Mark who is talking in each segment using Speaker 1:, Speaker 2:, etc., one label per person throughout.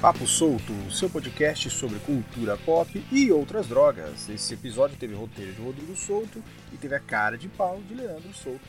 Speaker 1: Papo Solto, seu podcast sobre cultura pop e outras drogas. Esse episódio teve roteiro de Rodrigo Souto e teve a cara de pau de Leandro Souto.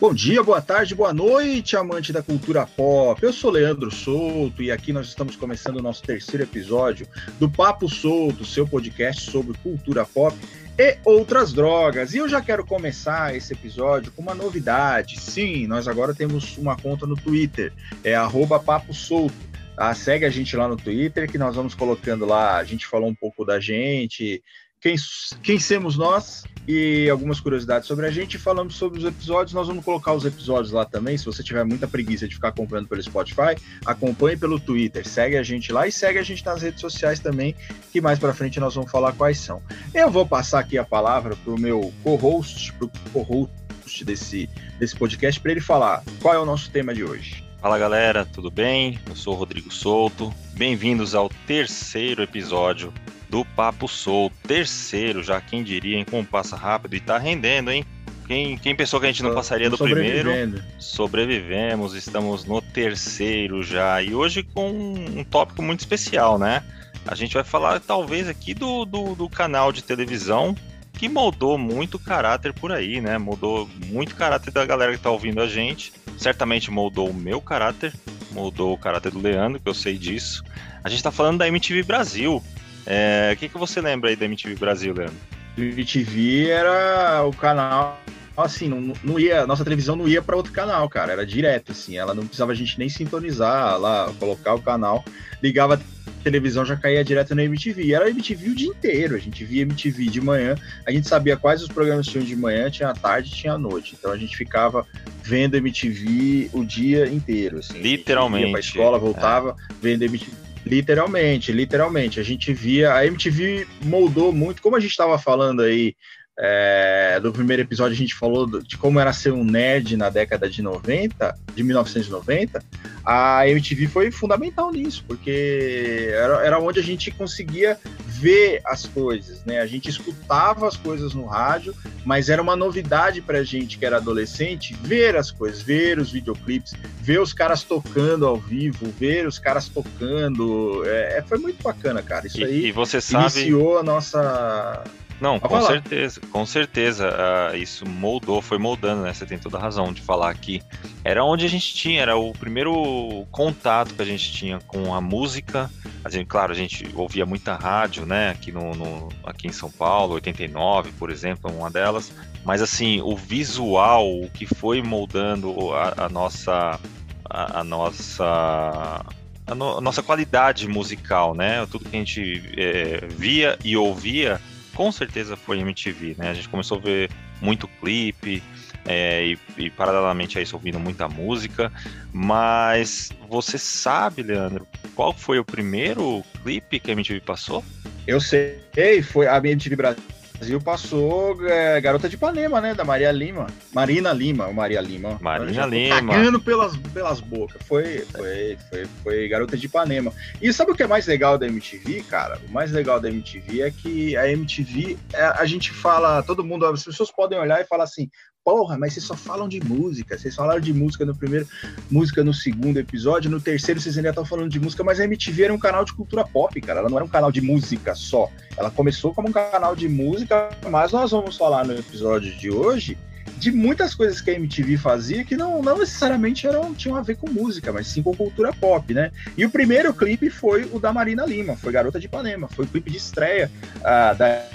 Speaker 1: Bom dia, boa tarde, boa noite, amante da cultura pop. Eu sou Leandro Souto e aqui nós estamos começando o nosso terceiro episódio do Papo Solto, seu podcast sobre cultura pop e outras drogas. E eu já quero começar esse episódio com uma novidade. Sim, nós agora temos uma conta no Twitter, é Papo Solto. Tá? Segue a gente lá no Twitter, que nós vamos colocando lá. A gente falou um pouco da gente, quem, quem somos nós e algumas curiosidades sobre a gente. Falamos sobre os episódios. Nós vamos colocar os episódios lá também. Se você tiver muita preguiça de ficar acompanhando pelo Spotify, acompanhe pelo Twitter. Segue a gente lá e segue a gente nas redes sociais também, que mais para frente nós vamos falar quais são. Eu vou passar aqui a palavra para o meu co-host, para o co-host desse, desse podcast, para ele falar qual é o nosso tema de hoje.
Speaker 2: Fala galera, tudo bem? Eu sou o Rodrigo Souto. Bem-vindos ao terceiro episódio do Papo Sou, terceiro já, quem diria, hein? Como passa rápido e tá rendendo, hein? Quem, quem pensou que a gente não passaria do primeiro? Sobrevivemos, estamos no terceiro já. E hoje com um tópico muito especial, né? A gente vai falar talvez aqui do, do, do canal de televisão que moldou muito o caráter por aí, né? Mudou muito o caráter da galera que tá ouvindo a gente. Certamente moldou o meu caráter, moldou o caráter do Leandro, que eu sei disso. A gente tá falando da MTV Brasil, é, o que, que você lembra aí da MTV Brasil, Leandro?
Speaker 1: MTV era o canal assim, não, não ia, nossa televisão não ia para outro canal, cara, era direto, assim, ela não precisava a gente nem sintonizar lá, colocar o canal, ligava a televisão, já caía direto na MTV, era MTV o dia inteiro, a gente via MTV de manhã, a gente sabia quais os programas tinham de manhã, tinha a tarde, tinha a noite, então a gente ficava vendo MTV o dia inteiro, assim,
Speaker 2: literalmente,
Speaker 1: ia pra escola, voltava, é. vendo MTV Literalmente, literalmente. A gente via. A MTV moldou muito, como a gente estava falando aí é, do primeiro episódio, a gente falou de como era ser um nerd na década de 90, de 1990. A MTV foi fundamental nisso, porque era, era onde a gente conseguia ver as coisas, né? A gente escutava as coisas no rádio, mas era uma novidade para a gente que era adolescente ver as coisas, ver os videoclipes, ver os caras tocando ao vivo, ver os caras tocando. É, é foi muito bacana, cara. Isso
Speaker 2: e,
Speaker 1: aí
Speaker 2: e você sabe...
Speaker 1: iniciou a nossa
Speaker 2: não, com falar. certeza, com certeza. Uh, isso moldou, foi moldando, né? Você tem toda a razão de falar aqui. Era onde a gente tinha, era o primeiro contato que a gente tinha com a música. A gente, claro, a gente ouvia muita rádio, né? Aqui, no, no aqui em São Paulo, 89, por exemplo, uma delas. Mas assim, o visual, o que foi moldando a, a nossa. A, a nossa a, no, a, nossa qualidade musical, né? Tudo que a gente é, via e ouvia com certeza foi MTV, né? A gente começou a ver muito clipe é, e, e, paralelamente a isso ouvindo muita música. Mas você sabe, Leandro, qual foi o primeiro clipe que a MTV passou?
Speaker 1: Eu sei, foi a MTV Brasil Brasil passou é, Garota de Ipanema, né? Da Maria Lima. Marina Lima, ou Maria Lima.
Speaker 2: Marina Lima.
Speaker 1: Cagando pelas, pelas bocas. Foi, foi, foi, foi Garota de Ipanema. E sabe o que é mais legal da MTV, cara? O mais legal da MTV é que a MTV, é, a gente fala, todo mundo, as pessoas podem olhar e falar assim, porra, mas vocês só falam de música. Vocês falaram de música no primeiro, música no segundo episódio, no terceiro vocês ainda estão falando de música, mas a MTV era um canal de cultura pop, cara. Ela não era um canal de música só. Ela começou como um canal de música, mas nós vamos falar no episódio de hoje de muitas coisas que a MTV fazia que não, não necessariamente eram, tinham a ver com música, mas sim com cultura pop, né? E o primeiro clipe foi o da Marina Lima, foi Garota de Ipanema, foi o clipe de estreia uh, da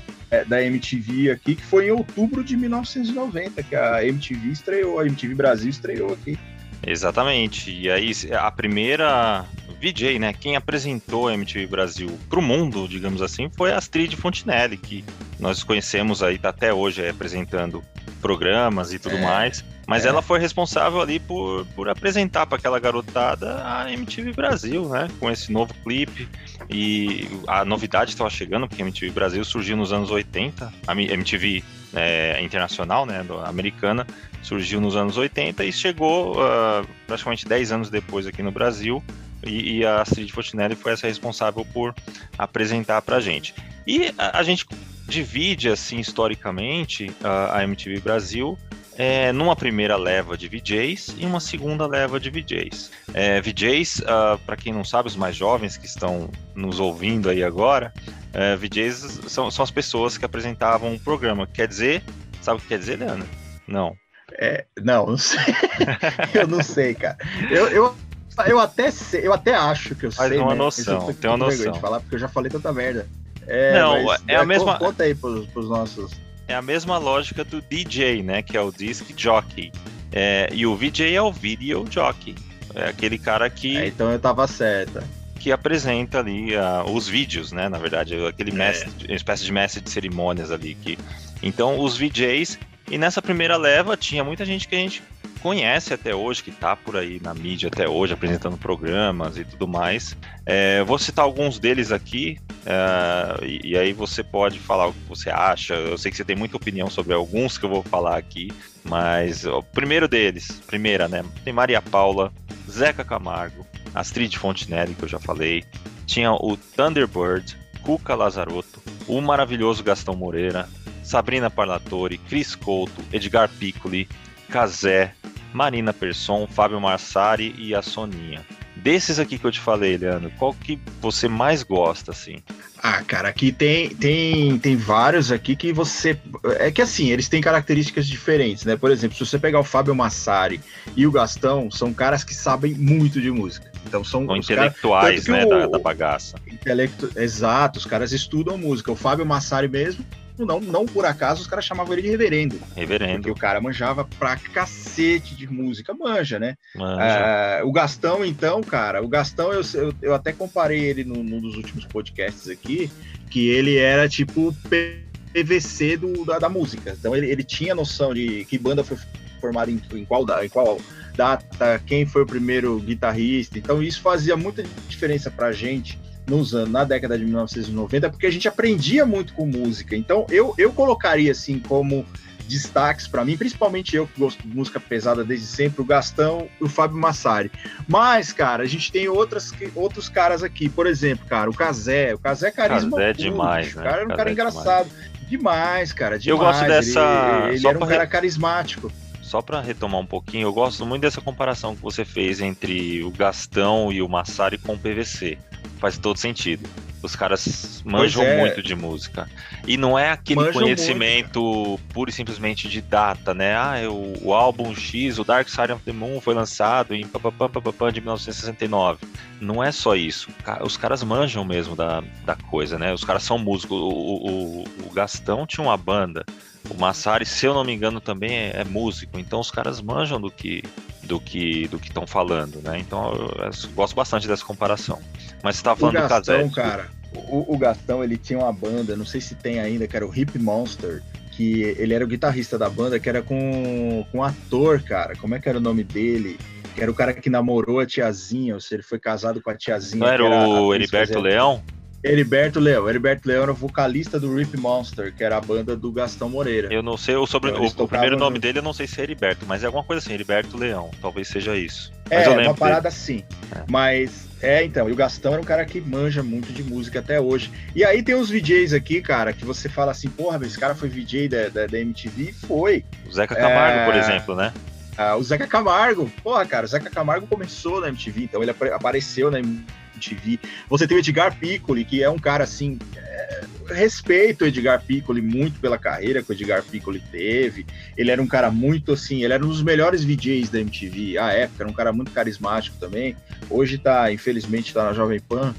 Speaker 1: da MTV aqui, que foi em outubro de 1990, que a MTV estreou, a MTV Brasil estreou aqui.
Speaker 2: Exatamente. E aí a primeira VJ, né, quem apresentou a MTV Brasil para o mundo, digamos assim, foi a Astrid Fontinelli, que nós conhecemos aí tá até hoje aí, apresentando programas e tudo é, mais. Mas é. ela foi responsável ali por, por apresentar para aquela garotada a MTV Brasil, né? Com esse novo clipe. E a novidade estava chegando, porque a MTV Brasil surgiu nos anos 80, a MTV é, internacional, né? Americana, surgiu nos anos 80 e chegou uh, praticamente 10 anos depois aqui no Brasil. E, e a Astrid Fontinelli foi essa responsável por apresentar para a gente. E a, a gente divide, assim, historicamente, a, a MTV Brasil é, numa primeira leva de VJs e uma segunda leva de VJs. É, VJs, uh, ah, para quem não sabe, os mais jovens que estão nos ouvindo aí agora, é, VJs são, são as pessoas que apresentavam um programa. Quer dizer, sabe o que quer dizer, Leandro? Não.
Speaker 1: É, não, não sei. eu não sei, cara. Eu, eu, eu, até sei, eu até acho que eu
Speaker 2: Faz
Speaker 1: sei.
Speaker 2: Uma né? noção, tem uma noção.
Speaker 1: de falar porque eu já falei tanta merda. É,
Speaker 2: não, mas, é a é, mesma.
Speaker 1: Conta aí pros, pros nossos.
Speaker 2: É a mesma lógica do DJ, né? Que é o disc jockey. É, e o VJ é o video jockey. É aquele cara que. É,
Speaker 1: então eu tava certa.
Speaker 2: Que apresenta ali uh, os vídeos, né? Na verdade, aquele é. mestre, espécie de mestre de cerimônias ali. Que... Então, os VJs. E nessa primeira leva tinha muita gente que a gente conhece até hoje, que está por aí na mídia até hoje, apresentando programas e tudo mais. É, vou citar alguns deles aqui, é, e, e, aí você pode falar o que você acha. Eu sei que você tem muita opinião sobre alguns que eu vou falar aqui, mas o primeiro deles, primeira, né? Tem Maria Paula, Zeca Camargo, Astrid Fontenelle, que eu já falei, tinha o Thunderbird, Cuca Lazarotto, o maravilhoso Gastão Moreira, Sabrina Parlatore, Cris Couto, Edgar Piccoli, Cazé, Marina Persson, Fábio Marsari e a Soninha. Desses aqui que eu te falei, Leandro, qual que você mais gosta, assim?
Speaker 1: Ah, cara, aqui tem, tem, tem vários aqui que você. É que assim, eles têm características diferentes, né? Por exemplo, se você pegar o Fábio Massari e o Gastão, são caras que sabem muito de música. Então são.
Speaker 2: São intelectuais, né? O... Da, da, bagaça.
Speaker 1: Intelecto... Exato, os caras estudam música. O Fábio Massari mesmo, não, não por acaso os caras chamavam ele de reverendo.
Speaker 2: Reverendo.
Speaker 1: Porque o cara manjava pra cacete de música, manja, né? Manja. Uh, o Gastão, então, cara, o Gastão, eu, eu, eu até comparei ele num, num, dos últimos podcasts aqui, que ele era tipo PVC do, da, da música. Então ele, ele tinha noção de que banda foi formada em, em, qual, em qual data, quem foi o primeiro guitarrista. Então isso fazia muita diferença pra gente nos anos, na década de 1990, porque a gente aprendia muito com música. Então, eu, eu colocaria assim como destaques para mim, principalmente eu que gosto de música pesada desde sempre, o Gastão e o Fábio Massari. Mas, cara, a gente tem outras, outros caras aqui, por exemplo, cara, o Casé, o Casé é carisma.
Speaker 2: Casé é demais,
Speaker 1: né?
Speaker 2: O
Speaker 1: cara era um cara é engraçado. Demais. demais. cara, demais.
Speaker 2: Eu gosto dessa...
Speaker 1: Ele, ele era um cara carismático
Speaker 2: só para retomar um pouquinho, eu gosto muito dessa comparação que você fez entre o Gastão e o Massari com o PVC. Faz todo sentido. Os caras manjam é. muito de música. E não é aquele manjam conhecimento muito, puro e simplesmente de data, né? Ah, o, o, álbum X, o Dark Side of the Moon foi lançado em papapam, de 1969. Não é só isso. Os caras manjam mesmo da, da coisa, né? Os caras são músicos. O, o, o Gastão tinha uma banda. O Massari, se eu não me engano, também é, é músico. Então os caras manjam do que do que do que estão falando, né? Então eu, eu, gosto bastante dessa comparação. Mas você estava falando
Speaker 1: o Gastão,
Speaker 2: do
Speaker 1: cara. O, o Gastão, ele tinha uma banda, não sei se tem ainda, que era o Hip Monster, que ele era o guitarrista da banda, que era com, com um ator, cara. Como é que era o nome dele? Que era o cara que namorou a tiazinha, ou seja, ele foi casado com a tiazinha.
Speaker 2: Não era, era o Heriberto Leão?
Speaker 1: Heriberto Leão. Heriberto Leão era o vocalista do Rip Monster, que era a banda do Gastão Moreira.
Speaker 2: Eu não sei o sobre então, o, o primeiro nome no... dele, eu não sei se é Heriberto, mas é alguma coisa assim, Heriberto Leão. Talvez seja isso.
Speaker 1: Mas é, uma parada dele. assim. É. Mas é, então, e o Gastão era um cara que manja muito de música até hoje. E aí tem uns VJs aqui, cara, que você fala assim, porra, esse cara foi VJ da, da, da MTV? Foi.
Speaker 2: O Zeca Camargo, é... por exemplo, né?
Speaker 1: Ah, o Zeca Camargo, porra, cara, o Zeca Camargo começou na MTV, então ele apareceu na MTV. Você tem o Edgar Piccoli, que é um cara assim. É, respeito o Edgar Piccoli muito pela carreira que o Edgar Piccoli teve. Ele era um cara muito assim, ele era um dos melhores VJs da MTV à época, era um cara muito carismático também. Hoje tá, infelizmente, tá na Jovem Pan,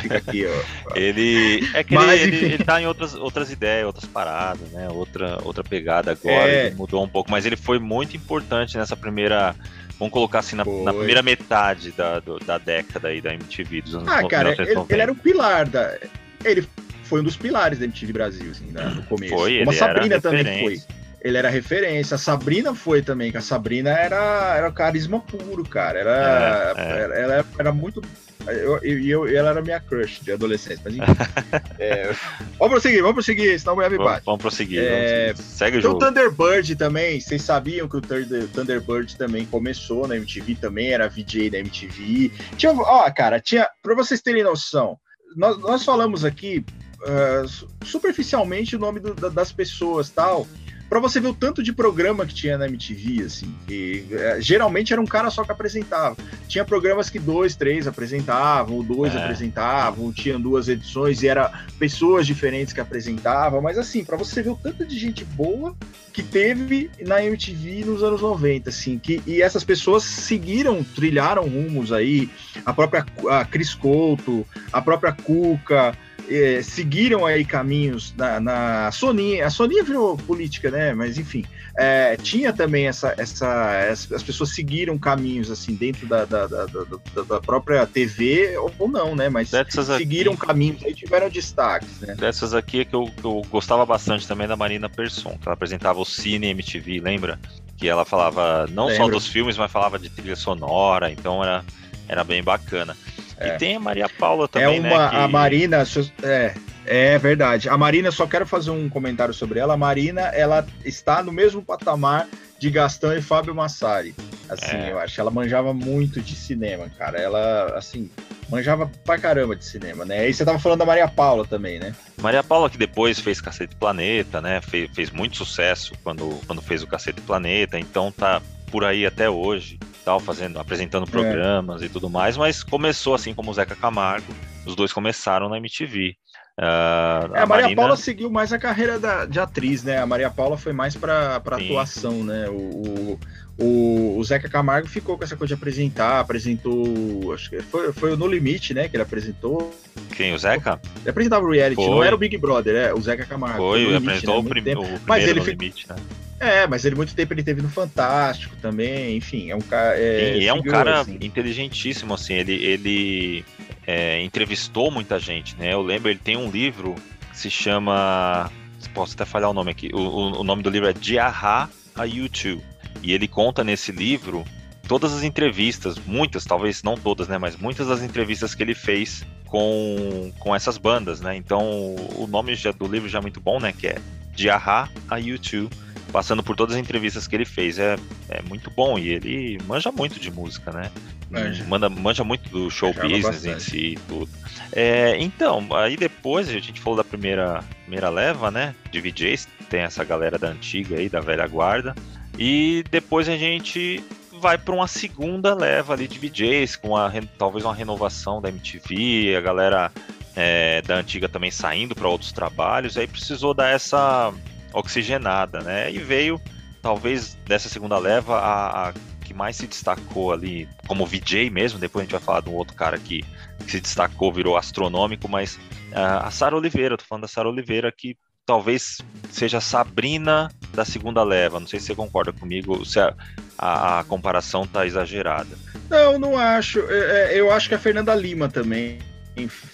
Speaker 1: fica aqui, ó.
Speaker 2: ele é que Mas, ele, ele, ele, tá em outras, outras ideias, outras paradas, né? Outra, outra pegada agora, é... mudou um pouco, mas ele foi muito importante nessa primeira vamos colocar assim, na, na primeira metade da, do, da década aí da MTV dos
Speaker 1: anos Ah, cara, ele, ele, era o pilar da. Ele foi um dos pilares da MTV Brasil, assim, né, no começo.
Speaker 2: Foi,
Speaker 1: Como
Speaker 2: a
Speaker 1: Sabrina também foi. Ele era referência. A Sabrina foi também, que a Sabrina era, era carisma puro, cara. Era, é, é. Era, ela era muito eu, eu, eu, ela era minha crush de adolescente, mas enfim. é, vamos prosseguir, vamos prosseguir, senão mulher me bate.
Speaker 2: Vamos, prosseguir, é, vamos Segue o jogo.
Speaker 1: O Thunderbird também, vocês sabiam que o Thunderbird também começou na MTV, também era VJ da MTV. Tinha, ó, cara, tinha, pra vocês terem noção, nós, nós falamos aqui uh, superficialmente o nome do, das pessoas tal, para você ver o tanto de programa que tinha na MTV, assim, que é, geralmente era um cara só que apresentava. Tinha programas que dois, três apresentavam, ou dois é. apresentavam, tinham duas edições e era pessoas diferentes que apresentavam, mas assim, para você ver o tanto de gente boa que teve na MTV nos anos 90, assim, que, e essas pessoas seguiram, trilharam rumos aí, a própria a Cris Couto, a própria Cuca, é, seguiram aí caminhos na, na Soninha. A Soninha virou política, né? Mas enfim, é, tinha também essa, essa, as pessoas seguiram caminhos assim dentro da, da, da, da, da própria TV ou não, né? Mas Dessas seguiram aqui, caminhos e tiveram destaques, né?
Speaker 2: Dessas aqui é que eu, que eu gostava bastante também da Marina Persson, que ela apresentava o Cine MTV, lembra? Que ela falava não Lembro. só dos filmes, mas falava de trilha sonora, então era, era bem bacana. É. E tem a Maria Paula também,
Speaker 1: é
Speaker 2: uma, né?
Speaker 1: Que... A Marina, é, é verdade. A Marina, só quero fazer um comentário sobre ela. A Marina, ela está no mesmo patamar de Gastão e Fábio Massari. Assim, é. eu acho. Ela manjava muito de cinema, cara. Ela, assim, manjava pra caramba de cinema, né? E você tava falando da Maria Paula também, né?
Speaker 2: Maria Paula, que depois fez Cacete Planeta, né? Fez, fez muito sucesso quando, quando fez o Cacete Planeta, então tá por aí até hoje tal, fazendo, apresentando programas é. e tudo mais, mas começou assim como o Zeca Camargo, os dois começaram na MTV.
Speaker 1: Uh, ah, é, a, Maria Marina... Paula seguiu mais a carreira da, de atriz, né? A Maria Paula foi mais para atuação, né? O, o, o, Zeca Camargo ficou com essa coisa de apresentar, apresentou. Acho que foi, foi o No Limite, né? Que ele apresentou.
Speaker 2: Quem? O Zeca?
Speaker 1: Ele apresentava o reality, foi. não era o Big Brother, é o Zeca Camargo.
Speaker 2: Foi, ele apresentou né? o, prim o primeiro Mas ele No Limite, né?
Speaker 1: É, mas ele muito tempo ele teve no Fantástico também, enfim, é um cara.
Speaker 2: É, é um cara assim. inteligentíssimo, assim, ele, ele é, entrevistou muita gente, né? Eu lembro, ele tem um livro que se chama. Posso até falhar o nome aqui. O, o, o nome do livro é Diarra a YouTube. E ele conta nesse livro todas as entrevistas, muitas, talvez não todas, né? Mas muitas das entrevistas que ele fez com, com essas bandas, né? Então o nome já, do livro já é muito bom, né? Que é Diarra a YouTube passando por todas as entrevistas que ele fez. É, é muito bom e ele manja muito de música, né? Manja, Manda, manja muito do show business em si e tudo. É, então, aí depois a gente falou da primeira, primeira leva, né? De VJs, tem essa galera da antiga aí, da velha guarda. E depois a gente vai para uma segunda leva ali de VJs, com a, talvez uma renovação da MTV, a galera é, da antiga também saindo para outros trabalhos, aí precisou dar essa oxigenada, né? E veio, talvez, dessa segunda leva, a, a que mais se destacou ali, como VJ mesmo, depois a gente vai falar de um outro cara que, que se destacou, virou astronômico, mas uh, a Sara Oliveira, tô falando da Sara Oliveira, que talvez seja a Sabrina da segunda leva. Não sei se você concorda comigo, se a, a, a comparação tá exagerada.
Speaker 1: Não, não acho. É, é, eu acho que a Fernanda Lima também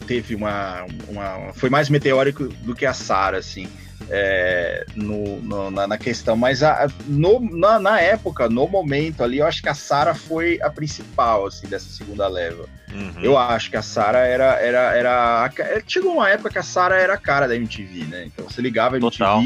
Speaker 1: teve uma, uma foi mais meteórico do que a Sara, assim é, no, no na, na, questão, mas a, no, na, na, época, no momento ali, eu acho que a Sara foi a principal assim dessa segunda leva. Uhum. Eu acho que a Sara era era era é, chegou uma época que a Sara era a cara da MTV, né? Então você ligava a MTV, Total.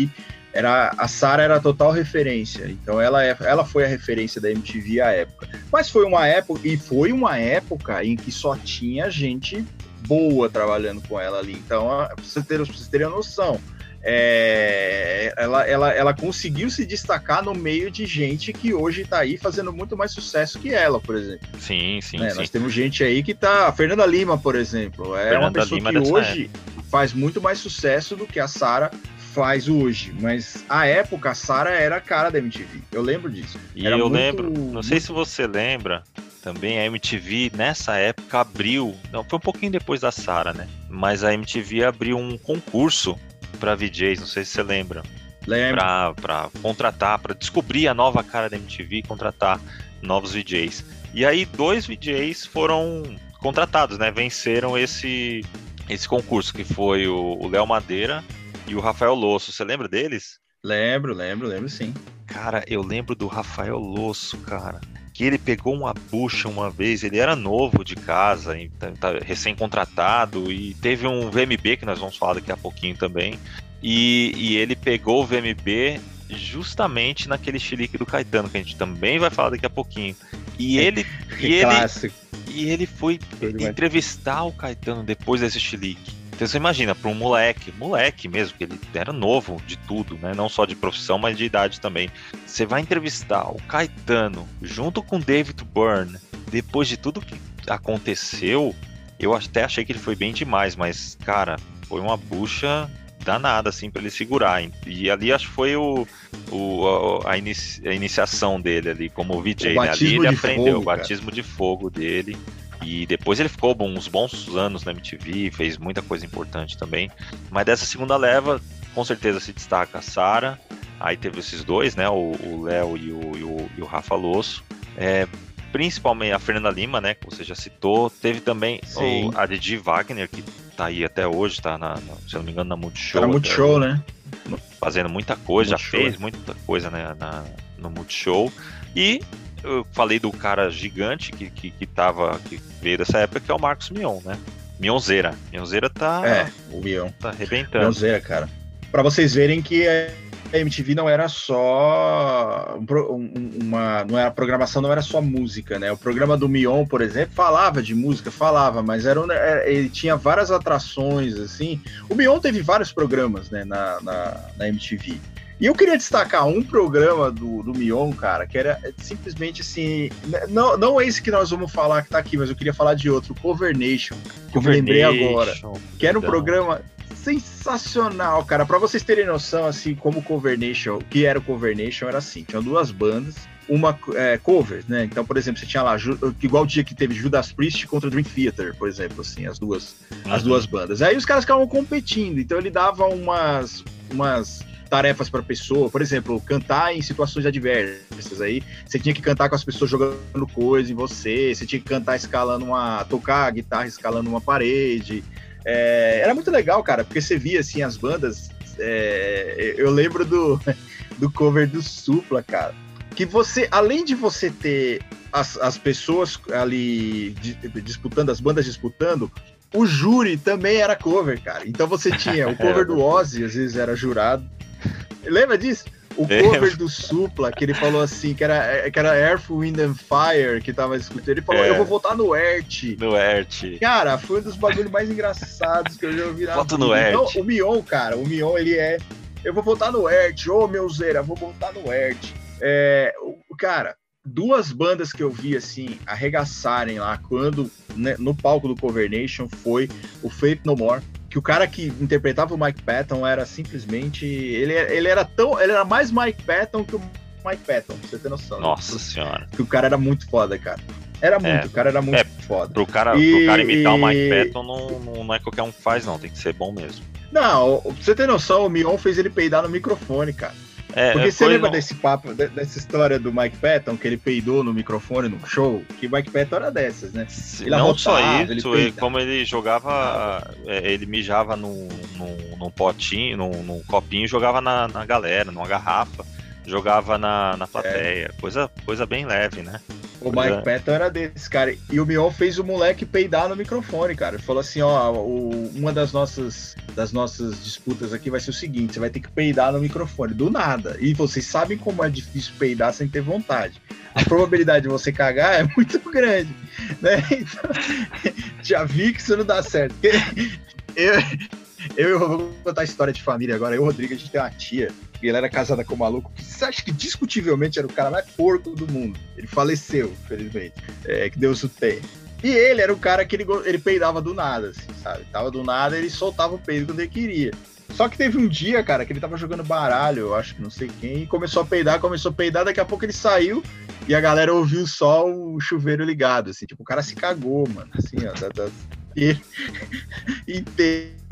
Speaker 1: era a Sara era a total referência. Então ela é, ela foi a referência da MTV à época. Mas foi uma época e foi uma época em que só tinha gente boa trabalhando com ela ali. Então, pra vocês terem, pra vocês terem noção, é, ela, ela, ela conseguiu se destacar no meio de gente que hoje está aí fazendo muito mais sucesso que ela, por exemplo.
Speaker 2: Sim, sim,
Speaker 1: né?
Speaker 2: sim.
Speaker 1: Nós temos gente aí que tá. A Fernanda Lima, por exemplo, é Fernanda uma pessoa Lima que hoje época. faz muito mais sucesso do que a Sara faz hoje, mas a época a Sara era a cara da MTV. Eu lembro disso.
Speaker 2: E era eu muito, lembro, não sei se você lembra, também a MTV nessa época abriu, não foi um pouquinho depois da Sara, né? Mas a MTV abriu um concurso para VJs, não sei se você lembra.
Speaker 1: Lembro.
Speaker 2: Para contratar, para descobrir a nova cara da MTV e contratar novos VJs. E aí dois VJs foram contratados, né? Venceram esse esse concurso que foi o Léo Madeira e o Rafael Losso. Você lembra deles?
Speaker 1: Lembro, lembro, lembro sim.
Speaker 2: Cara, eu lembro do Rafael Losso, cara. Que ele pegou uma bucha uma vez, ele era novo de casa, tá, tá recém-contratado, e teve um VMB, que nós vamos falar daqui a pouquinho também. E, e ele pegou o VMB justamente naquele chilique do Caetano, que a gente também vai falar daqui a pouquinho. E ele. e ele, e ele foi entrevistar o Caetano depois desse chilique. Então você imagina, para um moleque, moleque mesmo, que ele era novo de tudo, né? Não só de profissão, mas de idade também. Você vai entrevistar o Caetano junto com David Byrne, depois de tudo que aconteceu, eu até achei que ele foi bem demais, mas, cara, foi uma bucha danada, assim, para ele segurar. E ali acho que foi o, o a, inici, a, iniciação dele ali como VJ, né? Ali ele aprendeu fogo, o batismo de fogo dele. E depois ele ficou uns bons anos na MTV, fez muita coisa importante também. Mas dessa segunda leva, com certeza se destaca a Sara. Aí teve esses dois, né? O Léo e o, e, e o Rafa Losso. É, principalmente a Fernanda Lima, né? Que você já citou. Teve também o, a Didi Wagner, que tá aí até hoje, tá na, na se eu não me engano, na Multishow. Tá
Speaker 1: na Multishow, né?
Speaker 2: Fazendo muita coisa, já fez é. muita coisa né, na, no Multishow. E eu falei do cara gigante que, que, que, tava, que veio dessa época, que é o Marcos Mion, né? Mionzeira. Mionzeira tá.
Speaker 1: É, o Mion.
Speaker 2: Tá arrebentando.
Speaker 1: Mionzeira, cara. Pra vocês verem que é a MTV não era só uma, não era a programação não era só música, né? O programa do Mion, por exemplo, falava de música, falava, mas era, é, ele tinha várias atrações assim. O Mion teve vários programas, né, na, na, na MTV. E eu queria destacar um programa do, do Mion, cara, que era simplesmente assim. Não, não é esse que nós vamos falar que tá aqui, mas eu queria falar de outro, Cover Nation, que Cover eu me lembrei agora. Que era um programa sensacional, cara. Para vocês terem noção, assim, como o Cover Nation, o que era o Cover Nation, era assim: tinham duas bandas, uma é, cover, né? Então, por exemplo, você tinha lá, igual o dia que teve Judas Priest contra Dream Theater, por exemplo, assim, as duas, uhum. as duas bandas. Aí os caras ficavam competindo, então ele dava umas, umas tarefas para pessoa, por exemplo, cantar em situações adversas. Aí você tinha que cantar com as pessoas jogando coisa em você, você tinha que cantar escalando uma, tocar a guitarra escalando uma parede. É, era muito legal, cara, porque você via assim as bandas. É, eu lembro do, do cover do Supla, cara. Que você, além de você ter as, as pessoas ali disputando, as bandas disputando, o júri também era cover, cara. Então você tinha o cover do Ozzy, às vezes era jurado. Lembra disso? O cover do Supla, que ele falou assim, que era, que era Earth, Wind and Fire, que tava escutando. Ele falou, é. eu vou votar no Ert.
Speaker 2: No Ert.
Speaker 1: Cara, foi um dos bagulhos mais engraçados que eu já ouvi na
Speaker 2: Voto no Ert. Então,
Speaker 1: o Mion, cara, o Mion, ele é... Eu vou votar no Ert. Ô, oh, meu Zera, vou votar no Ert. É, o, cara, duas bandas que eu vi, assim, arregaçarem lá quando, né, no palco do Cover Nation foi o Faith No More que o cara que interpretava o Mike Patton era simplesmente. Ele, ele era tão. Ele era mais Mike Patton que o Mike Patton, pra você ter noção.
Speaker 2: Nossa né? senhora.
Speaker 1: Que o cara era muito foda, cara. Era muito, é, o cara era muito é, foda.
Speaker 2: Pro cara, e, pro cara imitar e... o Mike Patton não, não, é qualquer um que faz, não. Tem que ser bom mesmo.
Speaker 1: Não, pra você ter noção, o Mion fez ele peidar no microfone, cara. É, Porque você lembra desse papo, dessa história do Mike Patton, que ele peidou no microfone no show? Que Mike Patton era dessas, né?
Speaker 2: Ele não só isso, ele como ele jogava, é, ele mijava num, num, num potinho, num, num, copinho e jogava na, na galera, numa garrafa jogava na, na plateia. É. Coisa, coisa bem leve, né?
Speaker 1: O Mike Patton era desse, cara. E o Mion fez o moleque peidar no microfone, cara. Ele falou assim: ó, o, uma das nossas, das nossas disputas aqui vai ser o seguinte: você vai ter que peidar no microfone, do nada. E vocês sabem como é difícil peidar sem ter vontade. A probabilidade de você cagar é muito grande, né? Então, já vi que isso não dá certo. Eu, eu vou contar a história de família agora. Eu e o Rodrigo, a gente tem uma tia e ela era casada com um maluco que você acha que discutivelmente era o cara mais porco do mundo. Ele faleceu, infelizmente. É, que Deus o tenha. E ele era o cara que ele, ele peidava do nada, assim, sabe? Tava do nada, ele soltava o peido quando ele queria. Só que teve um dia, cara, que ele tava jogando baralho, eu acho que não sei quem, e começou a peidar, começou a peidar, daqui a pouco ele saiu e a galera ouviu só o chuveiro ligado, assim, tipo, o cara se cagou, mano, assim, ó, da, da, e, inteiro.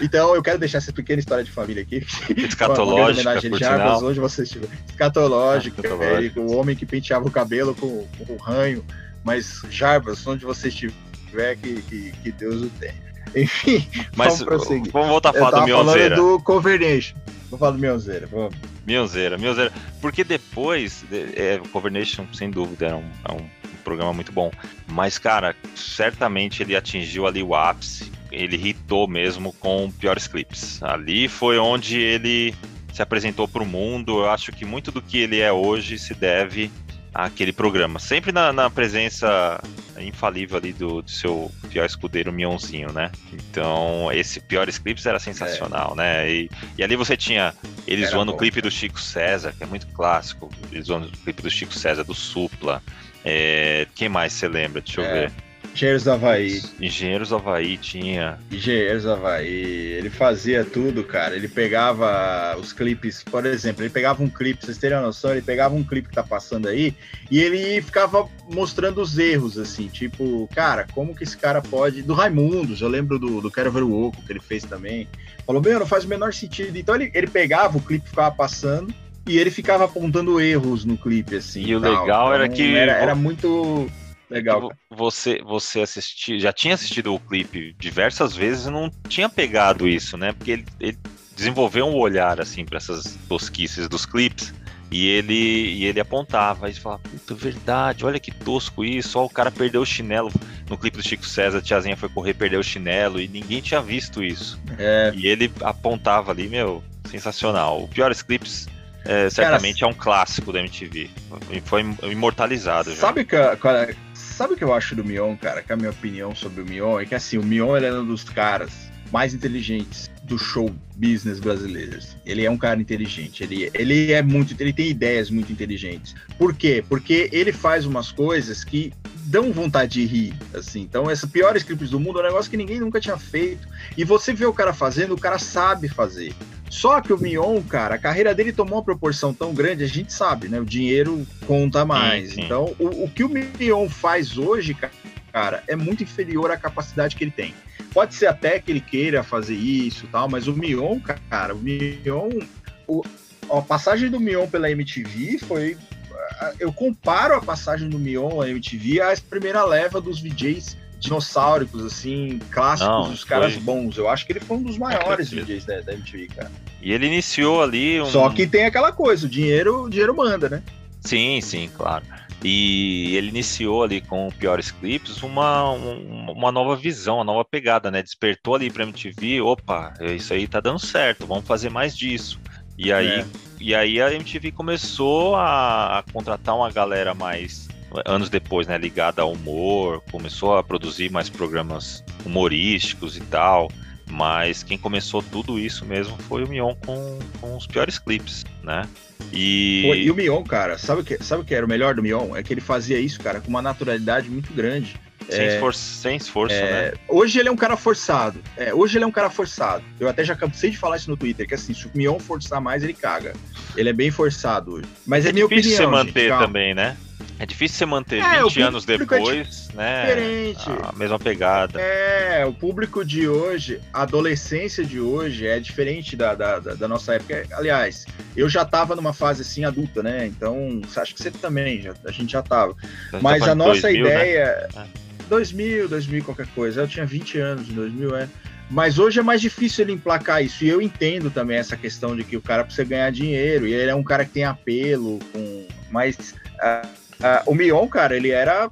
Speaker 1: Então eu quero deixar essa pequena história de família aqui.
Speaker 2: Escatológica, homenagem de Jarbas,
Speaker 1: onde você estiver. Escatológica, é, o homem que penteava o cabelo com, com o ranho. Mas, Jarbas, onde você estiver, que, que, que Deus o tenha. Enfim,
Speaker 2: mas vamos prosseguir. Vamos voltar a falar do Mionzeira.
Speaker 1: do Covernation. Vou falar do Mionzeira, vamos.
Speaker 2: Mionzeira, Mionzeira. Porque depois, é, o Covernation, sem dúvida, é um, é um programa muito bom. Mas, cara, certamente ele atingiu ali o ápice. Ele hitou mesmo com piores clipes. Ali foi onde ele se apresentou para o mundo. Eu acho que muito do que ele é hoje se deve àquele programa. Sempre na, na presença infalível ali do, do seu pior escudeiro Mionzinho, né? Então, esse Piores Clipes era sensacional, é. né? E, e, ali você tinha eles era zoando bom, o clipe do Chico César, que é muito clássico, eles zoando o clipe do Chico César, do Supla. É, quem mais você lembra? Deixa eu é. ver.
Speaker 1: Engenheiros do Havaí.
Speaker 2: Engenheiros do Havaí tinha.
Speaker 1: Engenheiros do Havaí. Ele fazia tudo, cara. Ele pegava os clipes, por exemplo, ele pegava um clipe, vocês terem uma noção, ele pegava um clipe que tá passando aí e ele ficava mostrando os erros, assim, tipo, cara, como que esse cara pode. Do Raimundos, eu lembro do, do Quero Ver o Oco que ele fez também. Falou, meu, não faz o menor sentido. Então ele, ele pegava o clipe que ficava passando e ele ficava apontando erros no clipe, assim.
Speaker 2: E o legal então, era que.
Speaker 1: Era, era muito Legal.
Speaker 2: Você, você assistiu, já tinha assistido o clipe diversas vezes e não tinha pegado isso, né? Porque ele, ele desenvolveu um olhar assim para essas tosquices dos clipes. E ele, e ele apontava, e falava, puta, verdade, olha que tosco isso, ó, o cara perdeu o chinelo. No clipe do Chico César, a tiazinha foi correr, perdeu o chinelo, e ninguém tinha visto isso. É. E ele apontava ali, meu, sensacional. O Piores Clipes é, certamente cara, é um clássico da MTV. E foi imortalizado.
Speaker 1: Sabe que, Sabe o que eu acho do Mion, cara? Que a minha opinião sobre o Mion é que assim, o Mion ele é um dos caras mais inteligentes do show business brasileiro. Ele é um cara inteligente, ele, ele é muito, ele tem ideias muito inteligentes. Por quê? Porque ele faz umas coisas que dão vontade de rir, assim. Então, essa piores clipes do mundo é um negócio que ninguém nunca tinha feito. E você vê o cara fazendo, o cara sabe fazer. Só que o Mion, cara, a carreira dele tomou uma proporção tão grande, a gente sabe, né? O dinheiro conta mais. Sim, sim. Então, o, o que o Mion faz hoje, cara, é muito inferior à capacidade que ele tem. Pode ser até que ele queira fazer isso tal, mas o Mion, cara, o Mion. O, a passagem do Mion pela MTV foi. Eu comparo a passagem do Mion à MTV à primeira leva dos VJs dinossauros, assim, clássicos, Não, os caras foi... bons. Eu acho que ele foi um dos maiores DJs da, da, MTV, cara.
Speaker 2: E ele iniciou ali um...
Speaker 1: Só que tem aquela coisa, o dinheiro, o dinheiro manda, né?
Speaker 2: Sim, sim, claro. E ele iniciou ali com o Piores Clips uma, uma nova visão, uma nova pegada, né? Despertou ali pra MTV, opa, isso aí tá dando certo, vamos fazer mais disso. E aí, é. e aí a MTV começou a, a contratar uma galera mais anos depois, né, ligada ao humor, começou a produzir mais programas humorísticos e tal. Mas quem começou tudo isso mesmo foi o Mion com, com os piores clipes, né?
Speaker 1: E... Pô, e o Mion, cara, sabe o, que, sabe o que era o melhor do Mion? É que ele fazia isso, cara, com uma naturalidade muito grande.
Speaker 2: Sem, é, esforço, sem esforço, é,
Speaker 1: né? Hoje ele é um cara forçado. É, hoje ele é um cara forçado. Eu até já cansei de falar isso no Twitter, que assim, se o Mion forçar mais, ele caga. Ele é bem forçado hoje. Mas é, é minha opinião.
Speaker 2: difícil você manter gente, também, né? É difícil você manter é, 20 anos é depois, é né?
Speaker 1: Diferente.
Speaker 2: A mesma pegada.
Speaker 1: É, o público de hoje, a adolescência de hoje é diferente da, da, da nossa época. Aliás, eu já tava numa fase assim adulta, né? Então, acho que você também, já, a gente já tava. Mas a nossa 2000, né? ideia. Né? 2000, 2000, qualquer coisa. Eu tinha 20 anos em 2000, é. Mas hoje é mais difícil ele emplacar isso. E eu entendo também essa questão de que o cara precisa ganhar dinheiro. E ele é um cara que tem apelo, com. Mas. Uh, Uh, o Mion, cara, ele era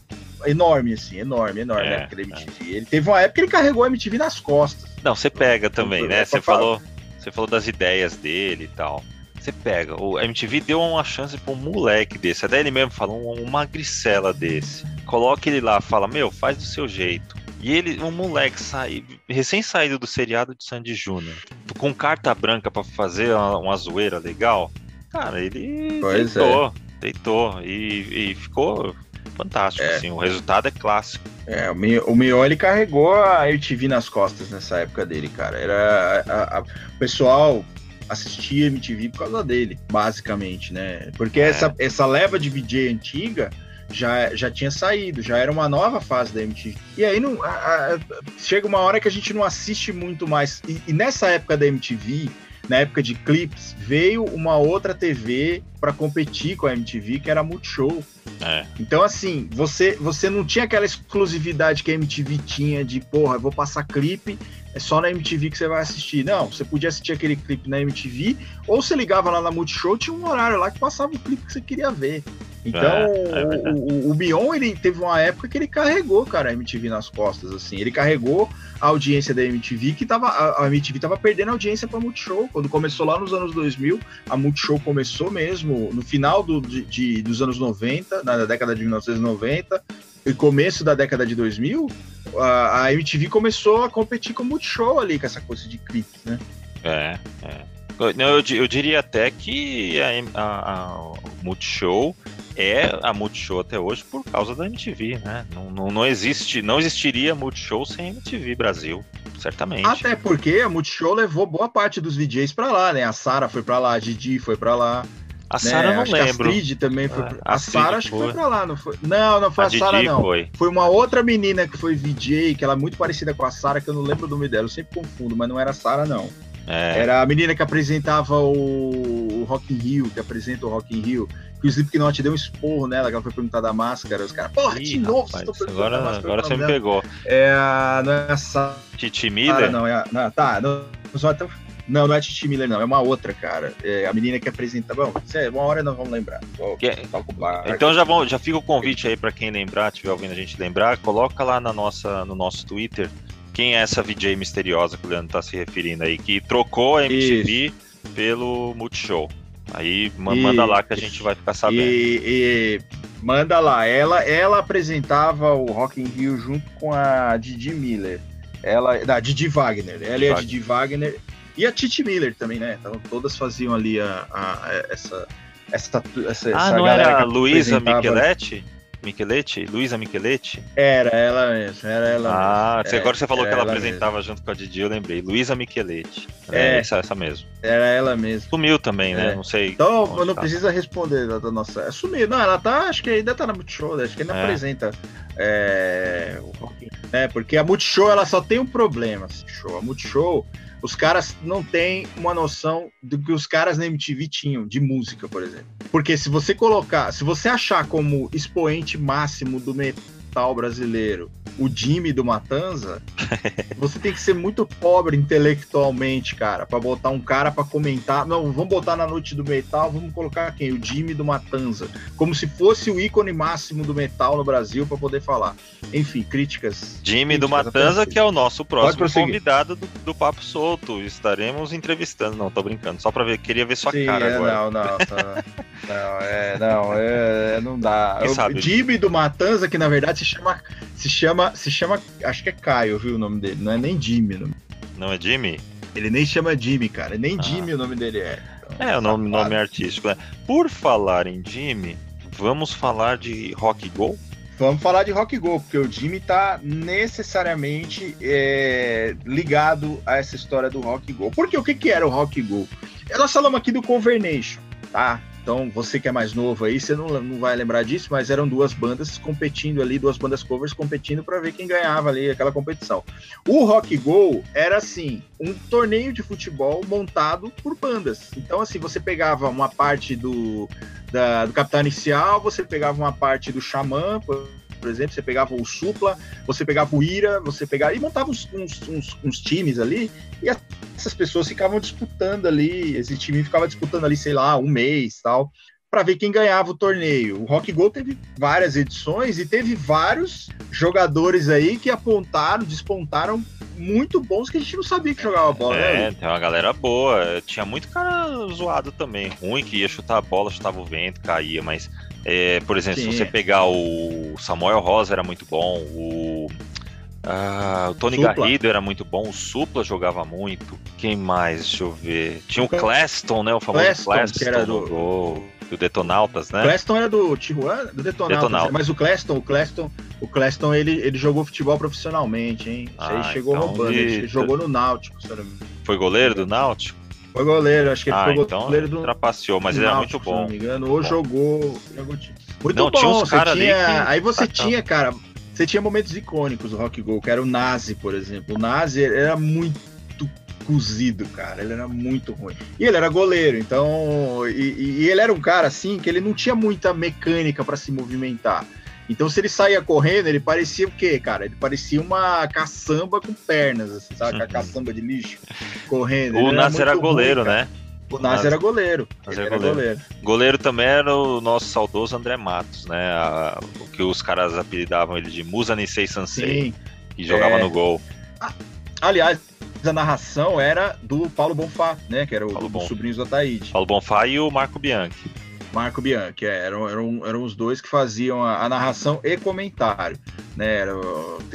Speaker 1: enorme, assim, enorme, enorme, é, né? MTV. É. Ele teve uma época que ele carregou a MTV nas costas.
Speaker 2: Não, você pega também, né? Você falou, você falou das ideias dele e tal. Você pega, o MTV deu uma chance pra um moleque desse, até ele mesmo falou, um, um magricela desse. Coloca ele lá, fala, meu, faz do seu jeito. E ele, um moleque sai, recém saído do seriado de Sandy Júnior, com carta branca para fazer uma, uma zoeira legal, cara, ele pois tentou. É deitou e, e ficou fantástico, é. assim, o resultado é clássico.
Speaker 1: É, o Mion ele carregou a MTV nas costas nessa época dele, cara. Era a, a, o pessoal assistia MTV por causa dele, basicamente, né? Porque é. essa, essa leva de VJ antiga já, já tinha saído, já era uma nova fase da MTV. E aí não, a, chega uma hora que a gente não assiste muito mais. E, e nessa época da MTV, na época de clips, veio uma outra TV para competir com a MTV, que era a Multishow. É. Então, assim, você, você não tinha aquela exclusividade que a MTV tinha de, porra, eu vou passar clipe, é só na MTV que você vai assistir. Não, você podia assistir aquele clipe na MTV, ou você ligava lá na Multishow, tinha um horário lá que passava o clipe que você queria ver. Então, é, é o, o, Bion, ele teve uma época que ele carregou, cara, a MTV nas costas, assim. Ele carregou a audiência da MTV, que tava, a, a MTV tava perdendo a audiência pra Multishow. Quando começou lá nos anos 2000, a Multishow começou mesmo no final do, de, de, dos anos 90, na década de 1990, e começo da década de 2000, a, a MTV começou a competir com o Multishow ali, com essa coisa de clipes, né?
Speaker 2: É, é. Eu, eu, eu diria até que a, a, a Multishow é a Multishow até hoje por causa da MTV, né? Não, não, não, existe, não existiria Multishow sem MTV Brasil, certamente.
Speaker 1: Até porque a Multishow levou boa parte dos DJs para lá, né? A Sara foi para lá, a Didi foi para lá.
Speaker 2: A né? Sara não acho lembro.
Speaker 1: a Astrid também foi. É, a, a Sara acho que foi pra lá, não foi? Não, não foi a, a Sara, não. Foi. foi uma outra menina que foi VJ, que ela é muito parecida com a Sara, que eu não lembro o nome dela, eu sempre confundo, mas não era a Sara, não. É. Era a menina que apresentava o, o Rock in Rio, que apresenta o Rock in Rio. Que o Slipknot deu um esporro nela, que ela foi perguntar da máscara. Os caras, porra, Ih, de novo,
Speaker 2: rapaz, agora, agora você me pegou.
Speaker 1: É a. Não é a Sara.
Speaker 2: Titi Miller?
Speaker 1: Não, é a, não, tá, não, só até não, não é Titi Miller, não. É uma outra, cara. É a menina que apresenta. Bom, é, uma hora nós vamos lembrar.
Speaker 2: Que... Então já, vamos, já fica o convite aí para quem lembrar, tiver ouvindo a gente lembrar, coloca lá na nossa, no nosso Twitter quem é essa VJ misteriosa que o Leandro tá se referindo aí, que trocou a MTV Isso. pelo Multishow. Aí manda e, lá que a gente vai ficar sabendo.
Speaker 1: E, e, manda lá. Ela, ela apresentava o Rock in Rio junto com a Didi Miller. Ela, da Didi Wagner. Ela e a Didi Wagner e a Titi Miller também, né? Então todas faziam ali a, a essa, essa, essa.
Speaker 2: Ah,
Speaker 1: essa
Speaker 2: não era a Luísa Micheletti? Micheletti? Luísa Micheletti?
Speaker 1: Era ela mesmo, era ela
Speaker 2: Ah,
Speaker 1: mesmo.
Speaker 2: agora você falou que ela, ela apresentava mesmo. junto com a Didi, eu lembrei. Luísa Micheletti. É, é essa, essa mesmo.
Speaker 1: Era ela mesmo.
Speaker 2: Sumiu também, né? É. Não sei.
Speaker 1: Então, não tá. precisa responder da, nossa. É, sumiu. Não, ela tá, acho que ainda tá na Multishow, acho que ainda é. apresenta. É, é, porque a Multishow ela só tem um problema. Show. A Multishow os caras não têm uma noção do que os caras na MTV tinham, de música, por exemplo. Porque se você colocar, se você achar como expoente máximo do metal brasileiro o Jimmy do Matanza, você tem que ser muito pobre intelectualmente, cara, para botar um cara para comentar. Não, vamos botar na noite do metal, vamos colocar quem? O Jimmy do Matanza, como se fosse o ícone máximo do metal no Brasil para poder falar. Enfim, críticas.
Speaker 2: Jimmy críticas
Speaker 1: do
Speaker 2: Matanza, que é o nosso próximo convidado do, do, Papo Solto. Estaremos entrevistando. Não, tô brincando, só para ver, queria ver sua Sim, cara
Speaker 1: é,
Speaker 2: agora.
Speaker 1: Não, não, tá, não, é, não, é, não dá. O Jimmy do Matanza, que na verdade se chama se chama, se chama, acho que é Caio, viu o nome dele, não é nem Jimmy. Não,
Speaker 2: não é Jimmy?
Speaker 1: Ele nem chama Jimmy, cara, nem ah. Jimmy o nome dele é.
Speaker 2: Então, é, o nome, nome artístico. Né? Por falar em Jimmy, vamos falar de Rock Go?
Speaker 1: Vamos falar de Rock Go, porque o Jimmy tá necessariamente é, ligado a essa história do Rock Go. Porque o que, que era o Rock Go? Nós falamos aqui do Convernation, tá? Então, você que é mais novo aí, você não, não vai lembrar disso, mas eram duas bandas competindo ali, duas bandas covers competindo para ver quem ganhava ali aquela competição. O Rock Go era assim, um torneio de futebol montado por bandas. Então, assim, você pegava uma parte do, da, do Capitão Inicial, você pegava uma parte do Xamã, por exemplo, você pegava o Supla, você pegava o Ira, você pegava e montava uns, uns, uns, uns times ali, e essas pessoas ficavam disputando ali, esse time ficava disputando ali, sei lá, um mês tal, para ver quem ganhava o torneio. O Rock Go teve várias edições e teve vários jogadores aí que apontaram, despontaram muito bons que a gente não sabia que jogava bola.
Speaker 2: Né, é, né? tem uma galera boa. Tinha muito cara zoado também, ruim, que ia chutar a bola, chutava o vento, caía, mas é, por exemplo, Sim. se você pegar o Samuel Rosa era muito bom, o, ah, o Tony Supla. Garrido era muito bom, o Supla jogava muito. Quem mais? Deixa eu ver. Tinha o Claston, né? O famoso Claston, era do, do, do Detonautas, né?
Speaker 1: Claston era do Tijuana, do Detonautas, Detonautas. mas o Claston, o Claston, o Claston ele, ele jogou futebol profissionalmente, hein? Isso ah, aí chegou então roubando, ele... ele jogou no Náutico,
Speaker 2: Foi goleiro do Náutico?
Speaker 1: Foi goleiro, acho que ele
Speaker 2: ah,
Speaker 1: foi
Speaker 2: então
Speaker 1: goleiro
Speaker 2: do. Trapaceou, mas ele era muito bom. Se
Speaker 1: não me engano, ou jogou. Muito
Speaker 2: não,
Speaker 1: bom.
Speaker 2: Tinha uns
Speaker 1: você
Speaker 2: tinha...
Speaker 1: Que... Aí você tinha, cara, você tinha momentos icônicos do Rock Go, que era o Nazi, por exemplo. O Nazi era muito cozido, cara. Ele era muito ruim. E ele era goleiro, então. E, e ele era um cara assim que ele não tinha muita mecânica para se movimentar. Então, se ele saía correndo, ele parecia o quê, cara? Ele parecia uma caçamba com pernas, assim, sabe? Uhum. A caçamba de lixo correndo.
Speaker 2: O Nasser era, era goleiro, ruim, né?
Speaker 1: O Nasser era goleiro. Era goleiro. goleiro.
Speaker 2: Goleiro também era o nosso saudoso André Matos, né? A, o que os caras apelidavam ele de Musa Nisei Sansei, Sim. que jogava é... no gol.
Speaker 1: Ah, aliás, a narração era do Paulo Bonfá, né? Que era o dos sobrinhos da Taíde.
Speaker 2: Paulo Bonfá e o Marco Bianchi.
Speaker 1: Marco Bianchi, é, eram, eram, eram os dois que faziam a, a narração e comentário, né? Era,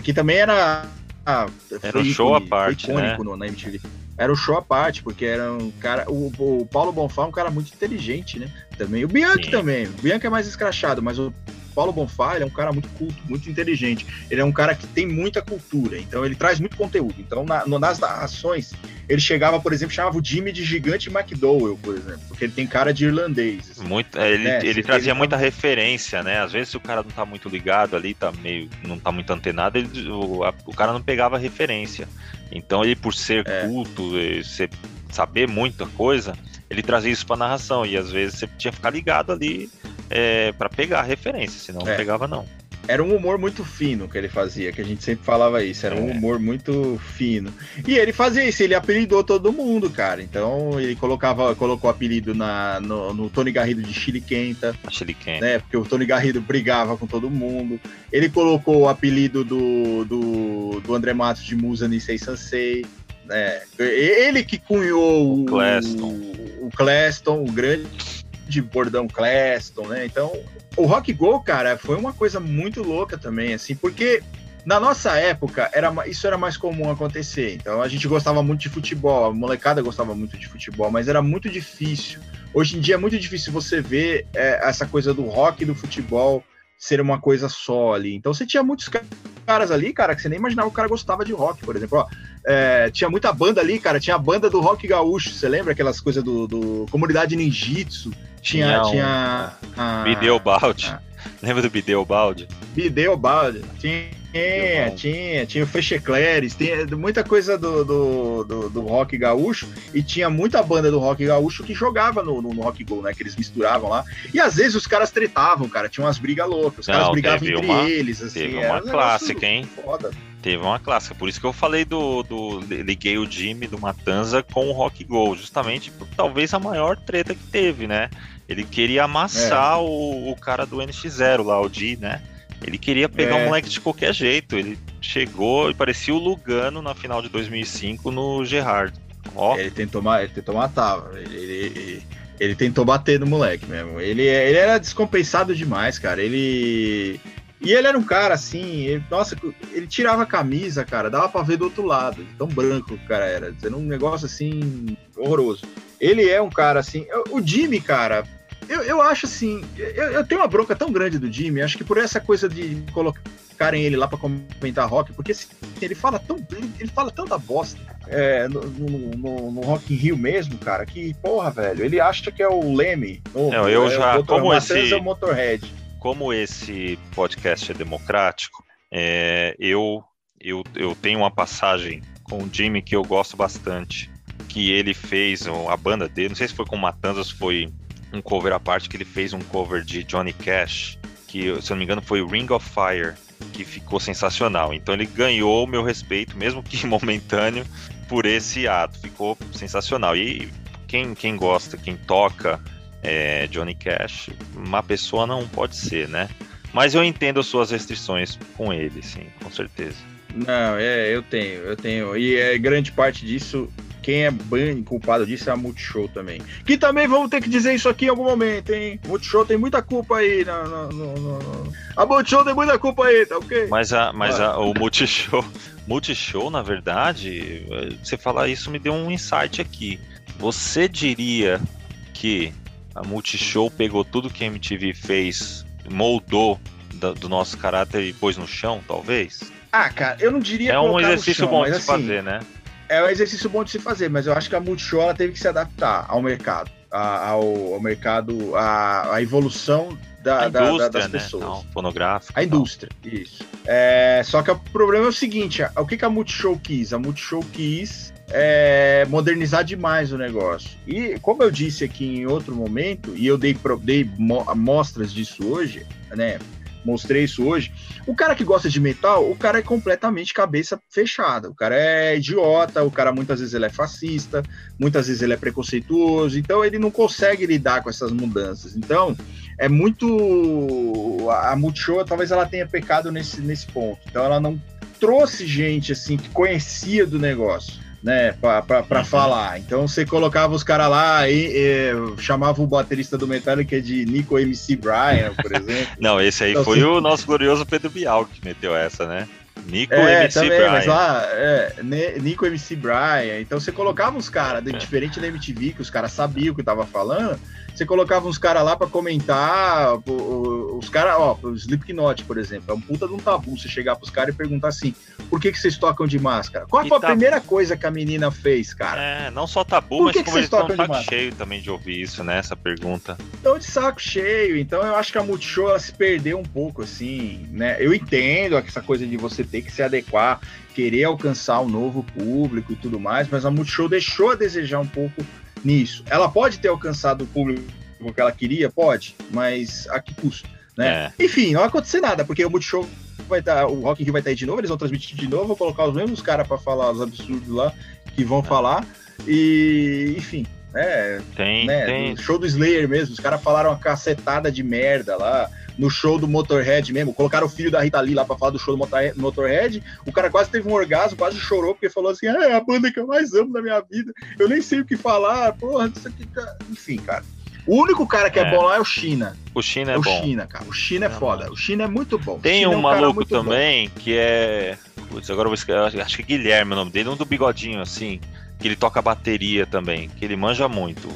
Speaker 1: que também era.
Speaker 2: Ah, era um show à parte, icônico
Speaker 1: né? no, na MTV. Era o show à parte, porque era um cara. O, o Paulo Bonfá é um cara muito inteligente, né? Também. O Bianchi Sim. também. O Bianchi é mais escrachado, mas o Paulo Bonfá é um cara muito culto, muito inteligente. Ele é um cara que tem muita cultura, então ele traz muito conteúdo. Então, na, nas narrações, ele chegava, por exemplo, chamava o Jimmy de Gigante McDowell, por exemplo, porque ele tem cara de irlandês.
Speaker 2: Assim, muito, é, ele, né? ele trazia ele muita referência, né? Às vezes, se o cara não tá muito ligado ali, tá meio, não tá muito antenado, ele, o, a, o cara não pegava referência. Então, ele, por ser é. culto, ser, saber muita coisa, ele trazia isso pra narração. E às vezes você tinha que ficar ligado ali é, para pegar a referência, senão é. não pegava não.
Speaker 1: Era um humor muito fino que ele fazia, que a gente sempre falava isso, era um é. humor muito fino. E ele fazia isso, ele apelidou todo mundo, cara. Então ele colocava, colocou apelido na, no, no Tony Garrido de Chile Quenta.
Speaker 2: Chile Quenta.
Speaker 1: Né, porque o Tony Garrido brigava com todo mundo. Ele colocou o apelido do, do, do André Matos de Musa Nisei Sansei. Né? Ele que cunhou o Cleston, o, o, Cleston, o grande de bordão Cleston, né? Então, o Rock Go, cara, foi uma coisa muito louca também, assim, porque na nossa época era, isso era mais comum acontecer. Então, a gente gostava muito de futebol, a molecada gostava muito de futebol, mas era muito difícil. Hoje em dia é muito difícil você ver é, essa coisa do rock e do futebol ser uma coisa só ali. Então, você tinha muitos caras ali, cara, que você nem imaginava que o cara gostava de rock, por exemplo. Ó, é, tinha muita banda ali, cara. Tinha a banda do rock gaúcho. Você lembra aquelas coisas do, do Comunidade Ninjitsu? Tinha.
Speaker 2: Tinha. tinha a, Bideu Balde. A, Lembra do? Bideu Balde.
Speaker 1: Tinha. Tinha, tinha, tinha o Fechecleres, tinha muita coisa do, do, do, do, rock gaúcho e tinha muita banda do rock gaúcho que jogava no, no, no, rock go, né? Que eles misturavam lá. E às vezes os caras tretavam, cara, tinha umas brigas loucas, os Não, caras brigavam entre
Speaker 2: uma,
Speaker 1: eles, assim.
Speaker 2: Teve uma clássica, hein? Foda. Teve uma clássica, por isso que eu falei do, do. Liguei o Jimmy do Matanza com o Rock Go, justamente por talvez a maior treta que teve, né? Ele queria amassar é. o, o cara do NX0 lá, o G, né? Ele queria pegar é. o moleque de qualquer jeito. Ele chegou e parecia o Lugano na final de 2005 no Gerard.
Speaker 1: Ó. Ele tentou, ele tentou matar. Ele, ele, ele, ele, tentou bater no moleque mesmo. Ele, ele era descompensado demais, cara. Ele. E ele era um cara assim, ele, nossa, ele tirava a camisa, cara, dava pra ver do outro lado, tão branco que o cara era, dizendo um negócio assim, horroroso. Ele é um cara assim, o Jimmy, cara, eu, eu acho assim, eu, eu, tenho uma bronca tão grande do Jimmy, acho que por essa coisa de colocarem ele lá para comentar rock, porque assim, ele fala tão ele, fala tanta bosta é, no, no, no, Rock in Rio mesmo, cara, que porra, velho, ele acha que é o Leme.
Speaker 2: Não, eu é, já, motor, como esse,
Speaker 1: é o Motorhead.
Speaker 2: Como esse podcast é democrático, é, eu, eu, eu tenho uma passagem com o Jimmy que eu gosto bastante, que ele fez, a banda dele, não sei se foi com Matanzas, foi um cover à parte que ele fez um cover de Johnny Cash, que se eu não me engano foi Ring of Fire, que ficou sensacional. Então ele ganhou o meu respeito, mesmo que momentâneo, por esse ato. Ficou sensacional. E quem, quem gosta, quem toca é, Johnny Cash, uma pessoa não pode ser, né? Mas eu entendo as suas restrições com ele, sim, com certeza.
Speaker 1: Não, é, eu tenho, eu tenho. E é grande parte disso quem é bem culpado disso é a Multishow também. Que também vamos ter que dizer isso aqui em algum momento, hein? Multishow tem muita culpa aí. No, no, no, a Multishow tem muita culpa aí, tá ok?
Speaker 2: Mas, a, mas a, o Multishow, Multishow, na verdade, você falar isso me deu um insight aqui. Você diria que a Multishow pegou tudo que a MTV fez, moldou do, do nosso caráter e pôs no chão, talvez?
Speaker 1: Ah, cara, eu não diria
Speaker 2: É um exercício chão, bom de se assim, fazer, né?
Speaker 1: É um exercício bom de se fazer, mas eu acho que a Multishow ela teve que se adaptar ao mercado, ao, ao mercado, à, evolução da, da, da, das né? pessoas. Não,
Speaker 2: fonográfico.
Speaker 1: A indústria, isso. É, só que o problema é o seguinte: o que, que a Multishow quis? A Multishow quis é, modernizar demais o negócio. E como eu disse aqui em outro momento, e eu dei, dei mostras disso hoje, né? Mostrei isso hoje. O cara que gosta de metal, o cara é completamente cabeça fechada. O cara é idiota, o cara muitas vezes ele é fascista, muitas vezes ele é preconceituoso, então ele não consegue lidar com essas mudanças. Então, é muito a Multishow talvez ela tenha pecado nesse, nesse ponto. Então ela não trouxe gente assim que conhecia do negócio. Né, para uhum. falar. Então você colocava os caras lá e, e, chamava o baterista do Metallica de Nico MC Brian, por exemplo.
Speaker 2: Não, esse aí então, foi assim... o nosso glorioso Pedro Bial que meteu essa, né?
Speaker 1: Nico é, MC também, Brian. Mas lá, é, Nico MC Brian. Então você colocava os caras, é. diferente da MTV, que os caras sabiam o que tava falando, você colocava uns caras lá para comentar, os caras, ó, o Slipknot, por exemplo, é um puta de um tabu você chegar pros caras e perguntar assim, por que, que vocês tocam de máscara? Qual foi a primeira coisa que a menina fez, cara?
Speaker 2: É, não só tabu, por mas que como que eles estão de saco cheio também de ouvir isso, né, essa pergunta.
Speaker 1: Estão de saco cheio, então eu acho que a Multishow, ela se perdeu um pouco, assim, né, eu entendo essa coisa de você ter que se adequar, querer alcançar um novo público e tudo mais, mas a Multishow deixou a desejar um pouco nisso. Ela pode ter alcançado o público que ela queria, pode, mas a que custo, né? É. Enfim, não vai acontecer nada, porque o Multishow vai estar, tá, o Rock in Rio vai estar tá aí de novo, eles vão transmitir de novo, vou colocar os mesmos caras para falar os absurdos lá que vão é. falar e, enfim, é,
Speaker 2: tem,
Speaker 1: né,
Speaker 2: tem.
Speaker 1: show do Slayer mesmo, os caras falaram uma cacetada de merda lá, no show do Motorhead mesmo, colocaram o filho da Rita Lee lá pra falar do show do Motorhead, o cara quase teve um orgasmo, quase chorou, porque falou assim, ah, é a banda que eu mais amo na minha vida, eu nem sei o que falar, porra, isso aqui, tá... enfim, cara. O único cara que é, é bom lá é o China.
Speaker 2: O China é, é o bom.
Speaker 1: O China, cara. O China é, é foda. O China é muito bom.
Speaker 2: Tem
Speaker 1: um,
Speaker 2: é um maluco também bom. que é. Putz, agora eu vou esquecer. Acho que é Guilherme o nome dele, um do bigodinho assim que ele toca bateria também, que ele manja muito.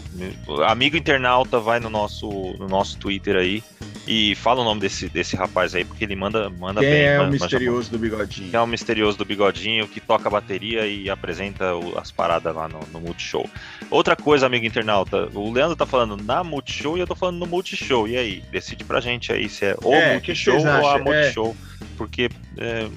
Speaker 2: Amigo internauta, vai no nosso, no nosso Twitter aí e fala o nome desse, desse rapaz aí, porque ele manda, manda
Speaker 1: Quem
Speaker 2: bem.
Speaker 1: é o misterioso do bigodinho?
Speaker 2: Quem é o misterioso do bigodinho que toca bateria e apresenta o, as paradas lá no, no Multishow. Outra coisa, amigo internauta, o Leandro tá falando na Multishow e eu tô falando no Multishow. E aí? Decide pra gente aí se é o é, Multishow ou a Multishow. É. Porque é,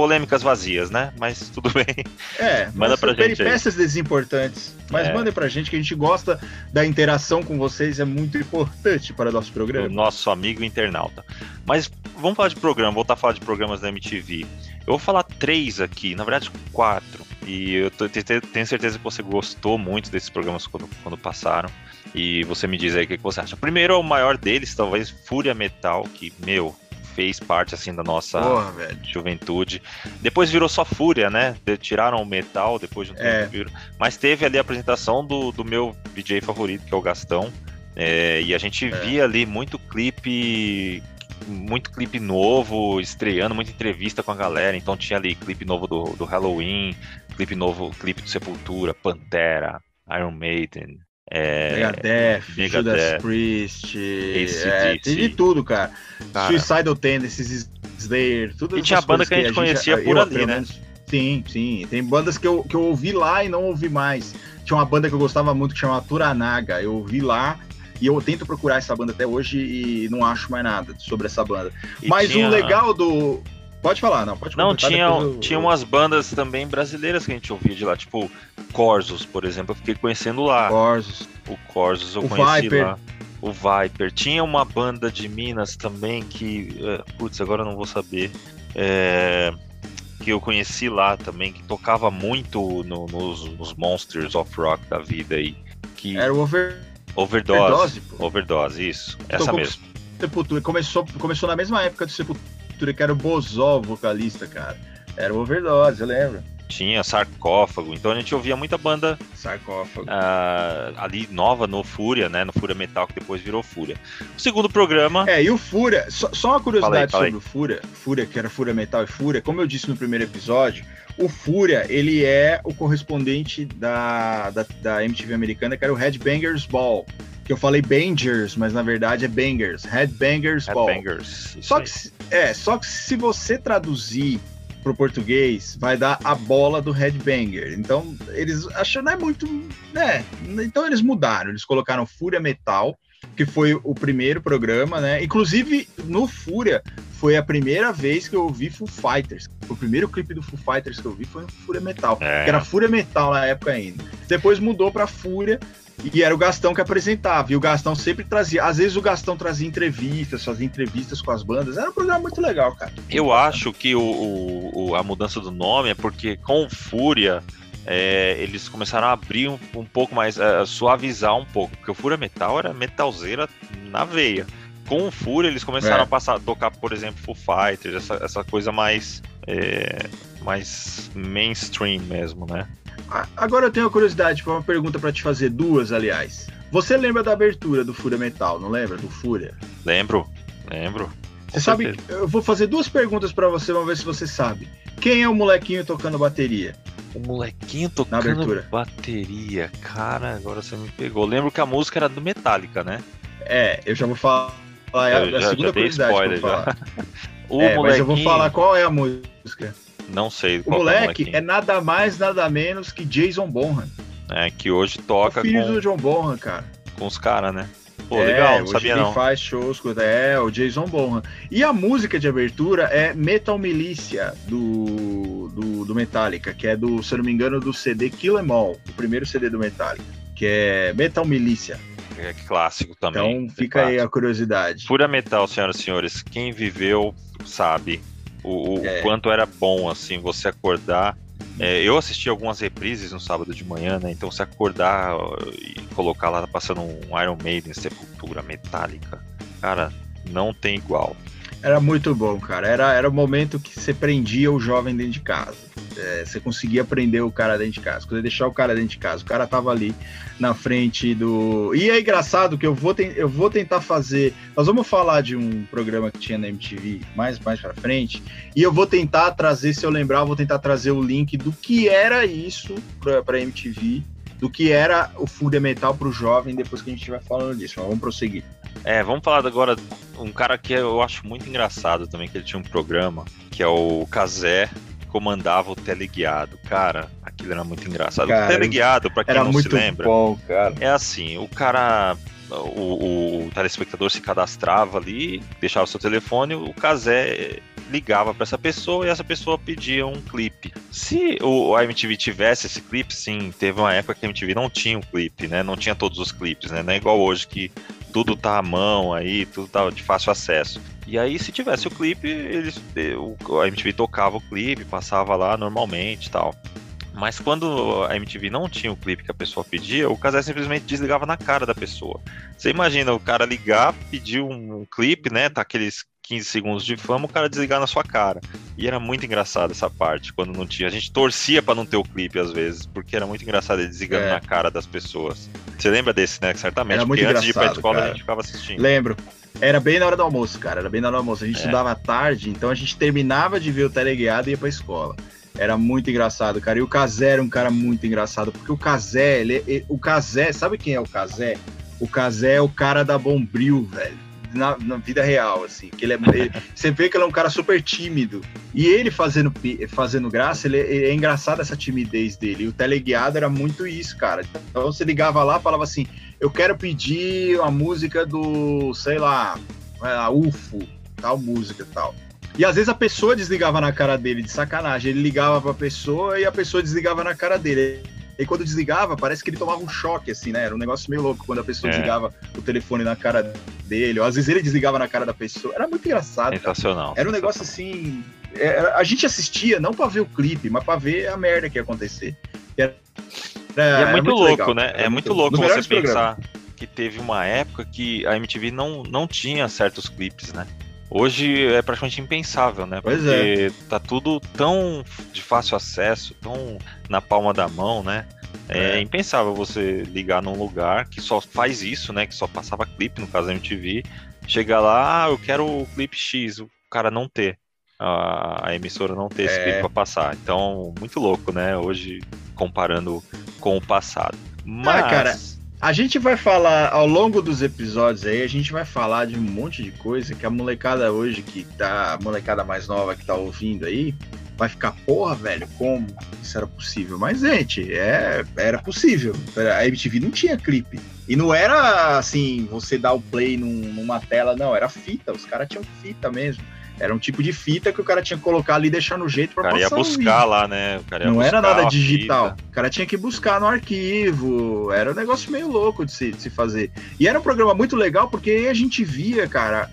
Speaker 2: polêmicas vazias, né? Mas tudo bem.
Speaker 1: É, manda pra gente. Peripécias desimportantes. Mas é. manda pra gente que a gente gosta da interação com vocês, é muito importante para o nosso programa. O
Speaker 2: nosso amigo internauta. Mas vamos falar de programa, voltar a falar de programas da MTV. Eu vou falar três aqui, na verdade quatro. E eu tenho certeza que você gostou muito desses programas quando, quando passaram. E você me diz aí o que, que você acha. Primeiro, o maior deles, talvez Fúria Metal, que, meu, fez parte assim da nossa Porra, juventude. Depois virou só Fúria, né? Tiraram o metal depois de um é. tempo. Mas teve ali a apresentação do, do meu DJ favorito, que é o Gastão. É, e a gente é. via ali muito clipe muito clipe novo, estreando, muita entrevista com a galera. Então tinha ali clipe novo do, do Halloween, clipe novo, clipe do Sepultura, Pantera, Iron Maiden,
Speaker 1: é, Megadeth, Megadeth, Judas Priest, é, tem de tudo, cara. cara. Suicidal Tendencies, Slayer, tudo
Speaker 2: E tinha banda que a gente conhecia gente, por eu, ali, né?
Speaker 1: sim, sim. Tem bandas que eu, que eu ouvi lá e não ouvi mais. Tinha uma banda que eu gostava muito que chama Turanaga. Eu ouvi lá e eu tento procurar essa banda até hoje e não acho mais nada sobre essa banda. E Mas tinha... o legal do Pode falar, não, pode
Speaker 2: Não, tinha, eu... tinha umas bandas também brasileiras que a gente ouvia de lá, tipo Corsos, por exemplo, eu fiquei conhecendo lá.
Speaker 1: Corsos.
Speaker 2: O Corsos eu o conheci Viper. lá. O Viper. Tinha uma banda de Minas também que. Eh, putz, agora eu não vou saber. É, que eu conheci lá também, que tocava muito no, nos, nos, Monsters of Rock da vida aí. Que...
Speaker 1: Era o over...
Speaker 2: Overdose. Overdose, overdose isso. Essa mesmo.
Speaker 1: Sepultura. Começou, começou na mesma época do Sepultura que era o Bozó, vocalista, cara. Era o Overdose, eu lembro.
Speaker 2: Tinha sarcófago, então a gente ouvia muita banda
Speaker 1: sarcófago
Speaker 2: uh, ali nova no Fúria, né? No Fúria Metal, que depois virou Fúria. O segundo programa.
Speaker 1: É, e o Fúria, só, só uma curiosidade sobre o Fúria, Fúria, que era Fúria Metal e Fúria, como eu disse no primeiro episódio, o Fúria, ele é o correspondente da, da, da MTV americana, que era o Headbangers Ball que eu falei Bangers, mas na verdade é Bangers, Headbangers Ball. Só que, é, só que se você traduzir pro português, vai dar a bola do Headbanger. Então, eles acham não é muito, né? Então eles mudaram, eles colocaram Fúria Metal, que foi o primeiro programa, né? Inclusive, no Fúria, foi a primeira vez que eu ouvi Foo Fighters. O primeiro clipe do Foo Fighters que eu vi foi no Fúria Metal, é. que era Fúria Metal na época ainda. Depois mudou para Fúria, e era o Gastão que apresentava. E o Gastão sempre trazia. Às vezes o Gastão trazia entrevistas, fazia entrevistas com as bandas. Era um programa muito legal, cara.
Speaker 2: Eu acho que o, o, a mudança do nome é porque com Fúria. É, eles começaram a abrir um, um pouco mais, a suavizar um pouco, porque o Fúria Metal era metalzeira na veia. Com o Fúria, eles começaram é. a passar tocar, por exemplo, Foo Fighters, essa, essa coisa mais, é, mais mainstream mesmo, né?
Speaker 1: Agora eu tenho uma curiosidade, uma pergunta para te fazer, duas, aliás. Você lembra da abertura do Fúria Metal, não lembra? Do Fúria?
Speaker 2: Lembro, lembro.
Speaker 1: Você sabe, eu vou fazer duas perguntas para você, vamos ver se você sabe. Quem é o molequinho tocando bateria?
Speaker 2: O molequinho tocando bateria. Cara, agora você me pegou. lembro que a música era do Metallica, né?
Speaker 1: É, eu já vou falar. É a, já, segunda já curiosidade spoiler, que eu vou falar. o é, molequinho... Mas eu vou falar qual é a música.
Speaker 2: Não sei.
Speaker 1: O moleque é, é, nada mais, nada menos que Jason Bonham.
Speaker 2: É, que hoje toca.
Speaker 1: O filho
Speaker 2: com...
Speaker 1: do John Bonham, cara.
Speaker 2: Com os caras, né?
Speaker 1: Pô, é, legal, não sabia não. faz shows com é, o Jason Bonham. E a música de abertura é Metal Militia, do, do, do, Metallica, que é do, se eu não me engano, do CD Kill Em All, o primeiro CD do Metallica, que é Metal Militia.
Speaker 2: É clássico também.
Speaker 1: Então fica aí a curiosidade.
Speaker 2: Fura Metal, senhoras e senhores, quem viveu sabe o, o é. quanto era bom, assim, você acordar é, eu assisti algumas reprises no sábado de manhã, né? Então se acordar e colocar lá passando um Iron Maiden, Sepultura, Metallica, cara, não tem igual.
Speaker 1: Era muito bom, cara. Era, era o momento que você prendia o jovem dentro de casa. É, você conseguia prender o cara dentro de casa. Quando deixar o cara dentro de casa, o cara tava ali na frente do. E é engraçado que eu vou, eu vou tentar fazer. Nós vamos falar de um programa que tinha na MTV mais, mais pra frente. E eu vou tentar trazer, se eu lembrar, eu vou tentar trazer o link do que era isso pra, pra MTV, do que era o fundamental pro jovem depois que a gente estiver falando disso. Mas vamos prosseguir.
Speaker 2: É, vamos falar agora um cara que eu acho muito engraçado também, que ele tinha um programa, que é o Kazé, comandava o teleguiado. Cara, aquilo era muito engraçado. Cara, o teleguiado, para quem não se lembra,
Speaker 1: bom,
Speaker 2: é assim, o cara o, o, telespectador se cadastrava ali, deixava o seu telefone, o Kazé ligava para essa pessoa e essa pessoa pedia um clipe. Se o, MTV tivesse esse clipe, sim, teve uma época que a MTV não tinha um clipe, né? Não tinha todos os clipes, né? Não é igual hoje que tudo tá à mão aí, tudo tá de fácil acesso. E aí, se tivesse o clipe, eles, a MTV tocava o clipe, passava lá normalmente e tal. Mas quando a MTV não tinha o clipe que a pessoa pedia, o casal simplesmente desligava na cara da pessoa. Você imagina o cara ligar, pedir um, um clipe, né? Tá aqueles 15 segundos de fama, o cara desligar na sua cara. E era muito engraçado essa parte, quando não tinha. A gente torcia para não ter o clipe às vezes, porque era muito engraçado ele desligando é. na cara das pessoas. Você lembra desse, né? Certamente,
Speaker 1: era porque
Speaker 2: antes
Speaker 1: de ir pra
Speaker 2: escola
Speaker 1: cara.
Speaker 2: a gente ficava assistindo.
Speaker 1: Lembro. Era bem na hora do almoço, cara. Era bem na hora do almoço. A gente é. estudava tarde, então a gente terminava de ver o teleguiado e ia pra escola. Era muito engraçado, cara. E o Kazé era um cara muito engraçado, porque o Kazé, ele, ele, o Kazé, sabe quem é o Kazé? O Kazé é o cara da Bombril, velho na, na vida real, assim. Que ele é, ele, você vê que ele é um cara super tímido. E ele fazendo, fazendo graça, ele, ele é engraçado essa timidez dele. E o teleguiado era muito isso, cara. Então você ligava lá falava assim: eu quero pedir uma música do, sei lá, a UFO, tal música tal. E às vezes a pessoa desligava na cara dele, de sacanagem. Ele ligava pra pessoa e a pessoa desligava na cara dele. E quando desligava, parece que ele tomava um choque, assim, né? Era um negócio meio louco quando a pessoa é. desligava o telefone na cara dele, ou às vezes ele desligava na cara da pessoa. Era muito engraçado.
Speaker 2: Sensacional.
Speaker 1: Era um negócio assim. Era, a gente assistia não para ver o clipe, mas para ver a merda que ia acontecer.
Speaker 2: Era, era, é muito, muito louco, legal. né? é muito, louco você pensar que teve uma época que a MTV não, não tinha certos clipes, né? Hoje é praticamente impensável, né?
Speaker 1: Pois
Speaker 2: Porque
Speaker 1: é.
Speaker 2: tá tudo tão de fácil acesso, tão na palma da mão, né? É, é, impensável você ligar num lugar que só faz isso, né? Que só passava clipe, no caso da MTV, chegar lá, ah, eu quero o clipe X, o cara não ter. A, a emissora não ter esse é. clipe pra passar. Então, muito louco, né? Hoje, comparando com o passado. Mas. Ah, cara,
Speaker 1: a gente vai falar ao longo dos episódios aí, a gente vai falar de um monte de coisa que a molecada hoje que tá, a molecada mais nova que tá ouvindo aí, vai ficar, porra, velho, como isso era possível? Mas, gente, é, era possível. A MTV não tinha clipe. E não era assim, você dar o play num, numa tela, não, era fita, os caras tinham fita mesmo. Era um tipo de fita que o cara tinha que colocar ali e deixar no jeito para passar.
Speaker 2: O cara ia buscar lá, né?
Speaker 1: não era nada digital. O cara tinha que buscar no arquivo. Era um negócio meio louco de se, de se fazer. E era um programa muito legal porque aí a gente via, cara,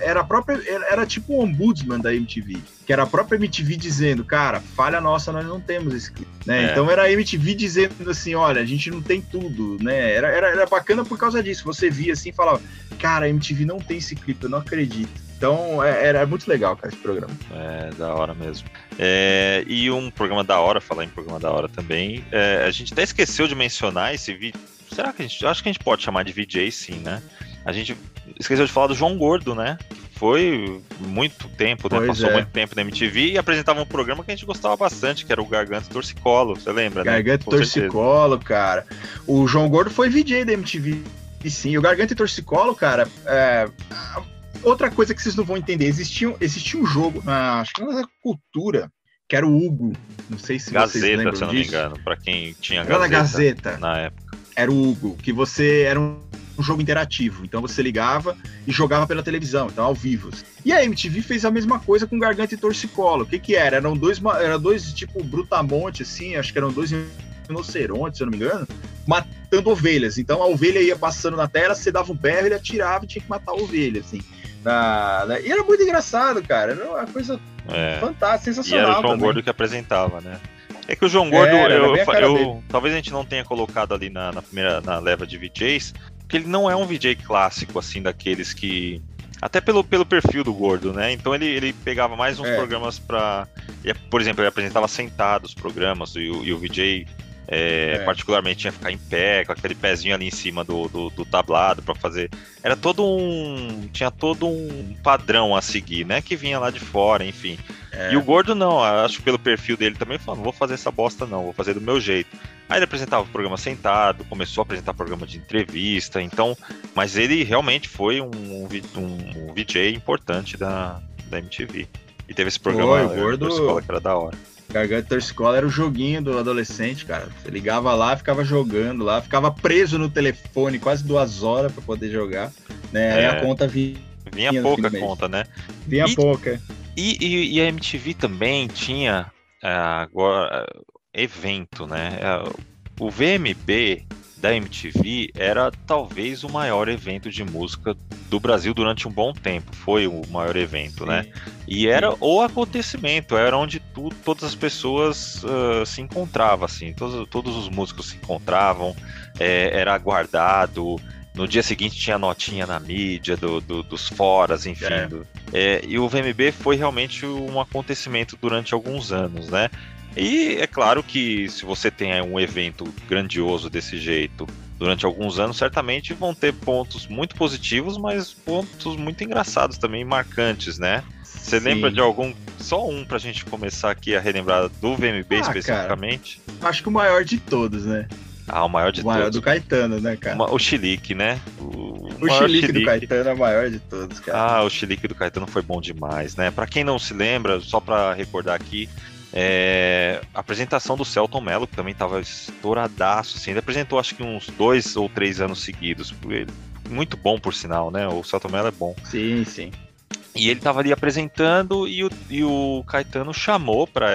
Speaker 1: era própria. Era tipo o um ombudsman da MTV. Que era a própria MTV dizendo, cara, falha nossa, nós não temos esse clipe. Né? É. Então era a MTV dizendo assim, olha, a gente não tem tudo, né? Era, era, era bacana por causa disso. Você via assim e falava, cara, a MTV não tem esse clipe, eu não acredito. Então é, era muito legal, cara, esse programa.
Speaker 2: É, da hora mesmo. É, e um programa da hora, falar em programa da hora também. É, a gente até esqueceu de mencionar esse vídeo. Será que a gente. Acho que a gente pode chamar de VJ sim, né? A gente esqueceu de falar do João Gordo, né? Foi muito tempo, né? Passou
Speaker 1: é.
Speaker 2: muito tempo na MTV e apresentava um programa que a gente gostava bastante, que era o Garganta Torcicolo. Você lembra, né?
Speaker 1: Garganta e
Speaker 2: Com certeza.
Speaker 1: Torcicolo, cara. O João Gordo foi VJ da MTV. E sim, o Garganta e Torcicolo, cara, é, outra coisa que vocês não vão entender, existia, um- existia um jogo, na, acho que na cultura, que era o Hugo. Não sei se vocês
Speaker 2: Gazeta,
Speaker 1: lembram
Speaker 2: se eu não me
Speaker 1: disso.
Speaker 2: engano, pra quem tinha
Speaker 1: Era na
Speaker 2: Gazeta,
Speaker 1: Gazeta,
Speaker 2: na época.
Speaker 1: era o Hugo, que você era um, um jogo interativo. Então você ligava e jogava pela televisão, então ao vivo. E a MTV fez a mesma coisa com Garganta e Torcicolo. O que que era? Eram dois, eram dois tipo brutamonte, assim, acho que eram dois rinocerontes, se eu não me engano, matando ovelhas. Então a ovelha ia passando na tela, você dava um berro, ele atirava e tinha que matar a ovelha, assim. Na- na- E era muito engraçado, cara. Era uma coisa
Speaker 2: É.
Speaker 1: fantástica,
Speaker 2: E
Speaker 1: sensacional.
Speaker 2: era o João
Speaker 1: também.
Speaker 2: Gordo que apresentava, né? É que o João Gordo,
Speaker 1: Era, era
Speaker 2: eu,
Speaker 1: bem a cara
Speaker 2: eu-
Speaker 1: dele.
Speaker 2: talvez a gente não tenha colocado ali na, na primeira na leva de VJs, porque ele não é um VJ clássico, assim, daqueles que. Até pelo, pelo perfil do Gordo, né? Então ele, ele pegava mais uns
Speaker 1: É.
Speaker 2: programas pra. e, Por exemplo, ele apresentava sentado os programas, e o, e o VJ. É,
Speaker 1: É.
Speaker 2: particularmente tinha que ficar em pé, com aquele pezinho ali em cima do, do, do tablado pra fazer. Era todo um. Tinha todo um padrão a seguir, né? Que vinha lá de fora, enfim.
Speaker 1: É.
Speaker 2: E o Gordo não, acho que pelo perfil dele também falou, não vou fazer essa bosta não, vou fazer do meu jeito. Aí ele apresentava o programa sentado, começou a apresentar programa de entrevista, então, mas ele realmente foi um, um, um- VJ importante da, da MTV. E teve esse programa
Speaker 1: Foi, o
Speaker 2: eh,
Speaker 1: Gordo-
Speaker 2: escola que era da hora.
Speaker 1: Garganta e Torcicolo era o joguinho do adolescente, cara. Você ligava lá, ficava jogando lá, ficava preso no telefone quase duas horas pra poder jogar. Né? Aí
Speaker 2: É.
Speaker 1: a conta vinha,
Speaker 2: Vinha pouca conta, né?
Speaker 1: vinha
Speaker 2: E-
Speaker 1: pouca.
Speaker 2: E, e- e a MTV também tinha eh, agora evento, né? Eh, O VMB da MTV era talvez o maior evento de música do Brasil durante um bom tempo. Foi o maior evento, né? E era o acontecimento, era onde tu, todas as pessoas ah, se encontravam, assim, todos, todos os músicos se encontravam, eh, era aguardado. No dia seguinte tinha notinha na mídia do, do- dos foras, enfim.
Speaker 1: É.
Speaker 2: do- é, e o VMB foi realmente um acontecimento durante alguns anos, né? E é claro que se você tem aí um evento grandioso desse jeito durante alguns anos, certamente vão ter pontos muito positivos, mas pontos muito engraçados também, marcantes, né? Você
Speaker 1: Sim.
Speaker 2: lembra de algum, só um pra gente começar aqui a relembrar do VMB
Speaker 1: Ah,
Speaker 2: especificamente?
Speaker 1: Acho que o maior de todos, né?
Speaker 2: Ah, o maior de
Speaker 1: o maior
Speaker 2: todos.
Speaker 1: do Caetano, né, cara?
Speaker 2: O Chilique, né? O,
Speaker 1: O
Speaker 2: maior
Speaker 1: chilique do
Speaker 2: Chilique.
Speaker 1: Caetano é o maior de todos, cara.
Speaker 2: Ah, o Chilique do Caetano foi bom demais, né? Pra quem não se lembra, só pra recordar aqui, é, a apresentação do Celton Mello, que também tava estouradaço, assim, ele apresentou acho que uns dois ou três anos seguidos. Ele- Muito bom, por sinal, né? O Celton Mello é bom.
Speaker 1: Sim, sim.
Speaker 2: E ele tava ali apresentando e o, e o Caetano chamou pra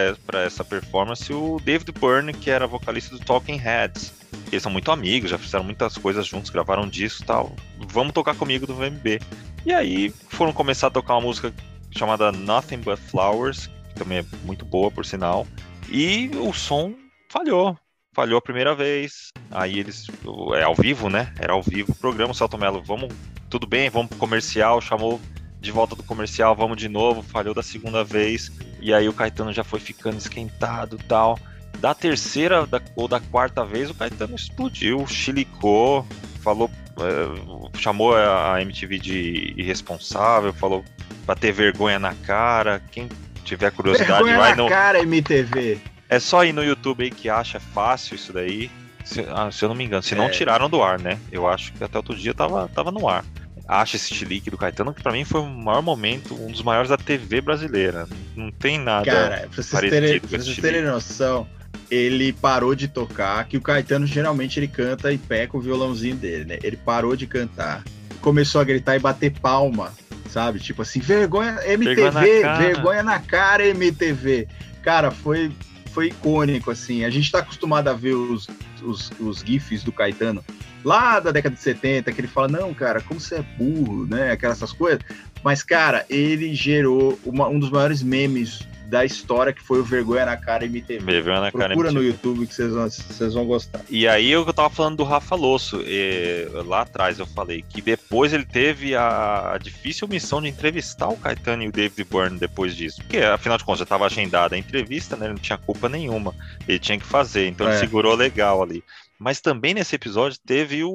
Speaker 2: essa performance o David Byrne, que era vocalista do Talking Heads. Eles são muito amigos, já fizeram muitas coisas juntos, gravaram discos e tal. Vamos tocar comigo do VMB. E aí foram começar a tocar uma música chamada Nothing But Flowers, que também é muito boa, por sinal. E o som falhou. Falhou a primeira vez. Aí eles. É ao vivo, né? Era ao vivo o programa. Celto Mello, vamos. Tudo bem, vamos pro comercial. Chamou de volta do comercial, vamos de novo. Falhou da segunda vez. E aí o Caetano já foi ficando esquentado tal. Da terceira da- ou da quarta vez, o Caetano explodiu, chilicou, falou, é, chamou a MTV de irresponsável, falou pra ter vergonha na cara. Quem tiver curiosidade,
Speaker 1: Vergonha
Speaker 2: vai no.
Speaker 1: cara, MTV.
Speaker 2: É só ir no YouTube aí que acha fácil isso daí. Se, ah, se eu não me engano, se não
Speaker 1: É.
Speaker 2: tiraram do ar, né? Eu acho que até outro dia tava, tava no ar. Acha esse chilique do Caetano, que pra mim foi o maior momento, um dos maiores da TV brasileira. Não tem nada.
Speaker 1: Cara, pra vocês terem, pra vocês terem noção, ele parou de tocar, que o Caetano geralmente ele canta em pé com o violãozinho dele, né? Ele parou de cantar, começou a gritar e bater palma, sabe? Tipo assim, vergonha MTV,
Speaker 2: Vergonha na cara.
Speaker 1: vergonha na cara MTV. Cara, foi foi icônico assim. A gente tá acostumado a ver os, os, os gifs do Caetano lá da década de 70, que ele fala: "Não, cara, como você é burro", né? Aquelas essas coisas. Mas, cara, ele gerou uma- um dos maiores memes da história que foi o Vergonha na Cara MTV.
Speaker 2: Vergonha na
Speaker 1: Procura
Speaker 2: cara MTV.
Speaker 1: no YouTube que vocês vão, vocês vão gostar.
Speaker 2: E aí eu tava falando do Rafa Losso, e, lá atrás eu falei que depois ele teve a, a difícil missão de entrevistar o Caetano e o David Byrne depois disso. Porque afinal de contas já tava agendada a entrevista, né? Ele não tinha culpa nenhuma. Ele tinha que fazer, então ele
Speaker 1: É.
Speaker 2: segurou legal ali. Mas também nesse episódio teve o,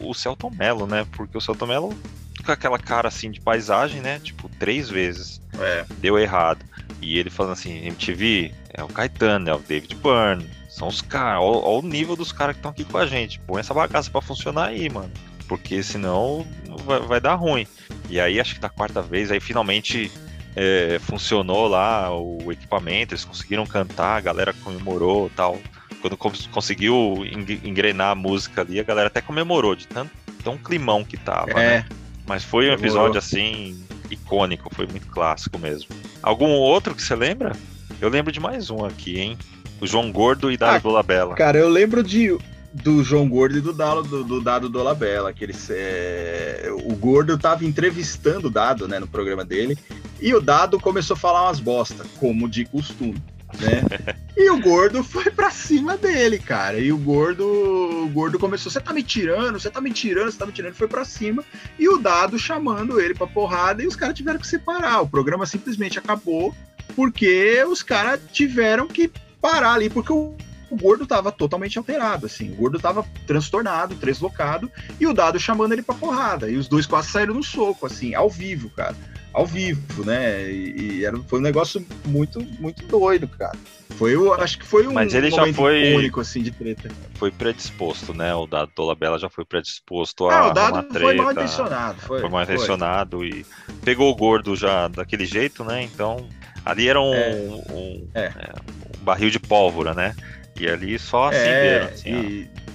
Speaker 2: o Celton Mello, né? Porque o Celton Mello com aquela cara assim de paisagem, né? Tipo, três vezes
Speaker 1: É,
Speaker 2: deu errado. E ele falando assim, MTV, é o Caetano, é o David Byrne, são os caras, olha o nível dos caras que estão aqui com a gente. Põe essa bagaça pra funcionar aí, mano. Porque senão vai, vai dar ruim. E aí, acho que da quarta vez, aí finalmente é, funcionou lá o equipamento, eles conseguiram cantar, a galera comemorou tal. Quando cons- conseguiu eng- engrenar a música ali, a galera até comemorou de tanto tão climão que tava, né? Mas foi um episódio assim icônico, foi muito clássico mesmo. Algum outro que você lembra? Eu lembro de mais um aqui, hein? O João Gordo e Dado
Speaker 1: Ah,
Speaker 2: Dolabella.
Speaker 1: Cara, eu lembro de do João Gordo e do Dado do, do Dado Dolabella, que eles, é, o Gordo tava entrevistando o Dado, né, no programa dele, e o Dado começou a falar umas bosta, como de costume, né? e Gordo foi pra cima dele, cara. E o Gordo, o Gordo começou, você tá me tirando, você tá me tirando, você tá me tirando, foi pra cima, e o Dado chamando ele pra porrada, e os caras tiveram que separar. O programa simplesmente acabou porque os caras tiveram que parar ali, porque o o gordo tava totalmente alterado, assim. O gordo tava transtornado, deslocado, e o dado chamando ele pra porrada. E os dois quase saíram no soco, assim, ao vivo, cara. Ao vivo, né? E, e era, foi um negócio muito, muito doido, cara. Foi o, acho que foi um
Speaker 2: Mas ele já foi-
Speaker 1: icônico, assim, de treta.
Speaker 2: Foi predisposto, né? O Dado Dolabella já foi predisposto a
Speaker 1: Ah, o dado
Speaker 2: treta.
Speaker 1: foi mal intencionado. Foi,
Speaker 2: Foi mal
Speaker 1: foi.
Speaker 2: intencionado e pegou o gordo já daquele jeito, né? Então, ali era um,
Speaker 1: É.
Speaker 2: um-
Speaker 1: É.
Speaker 2: é, um barril de pólvora, né? E ali só assim
Speaker 1: É,
Speaker 2: mesmo, assim,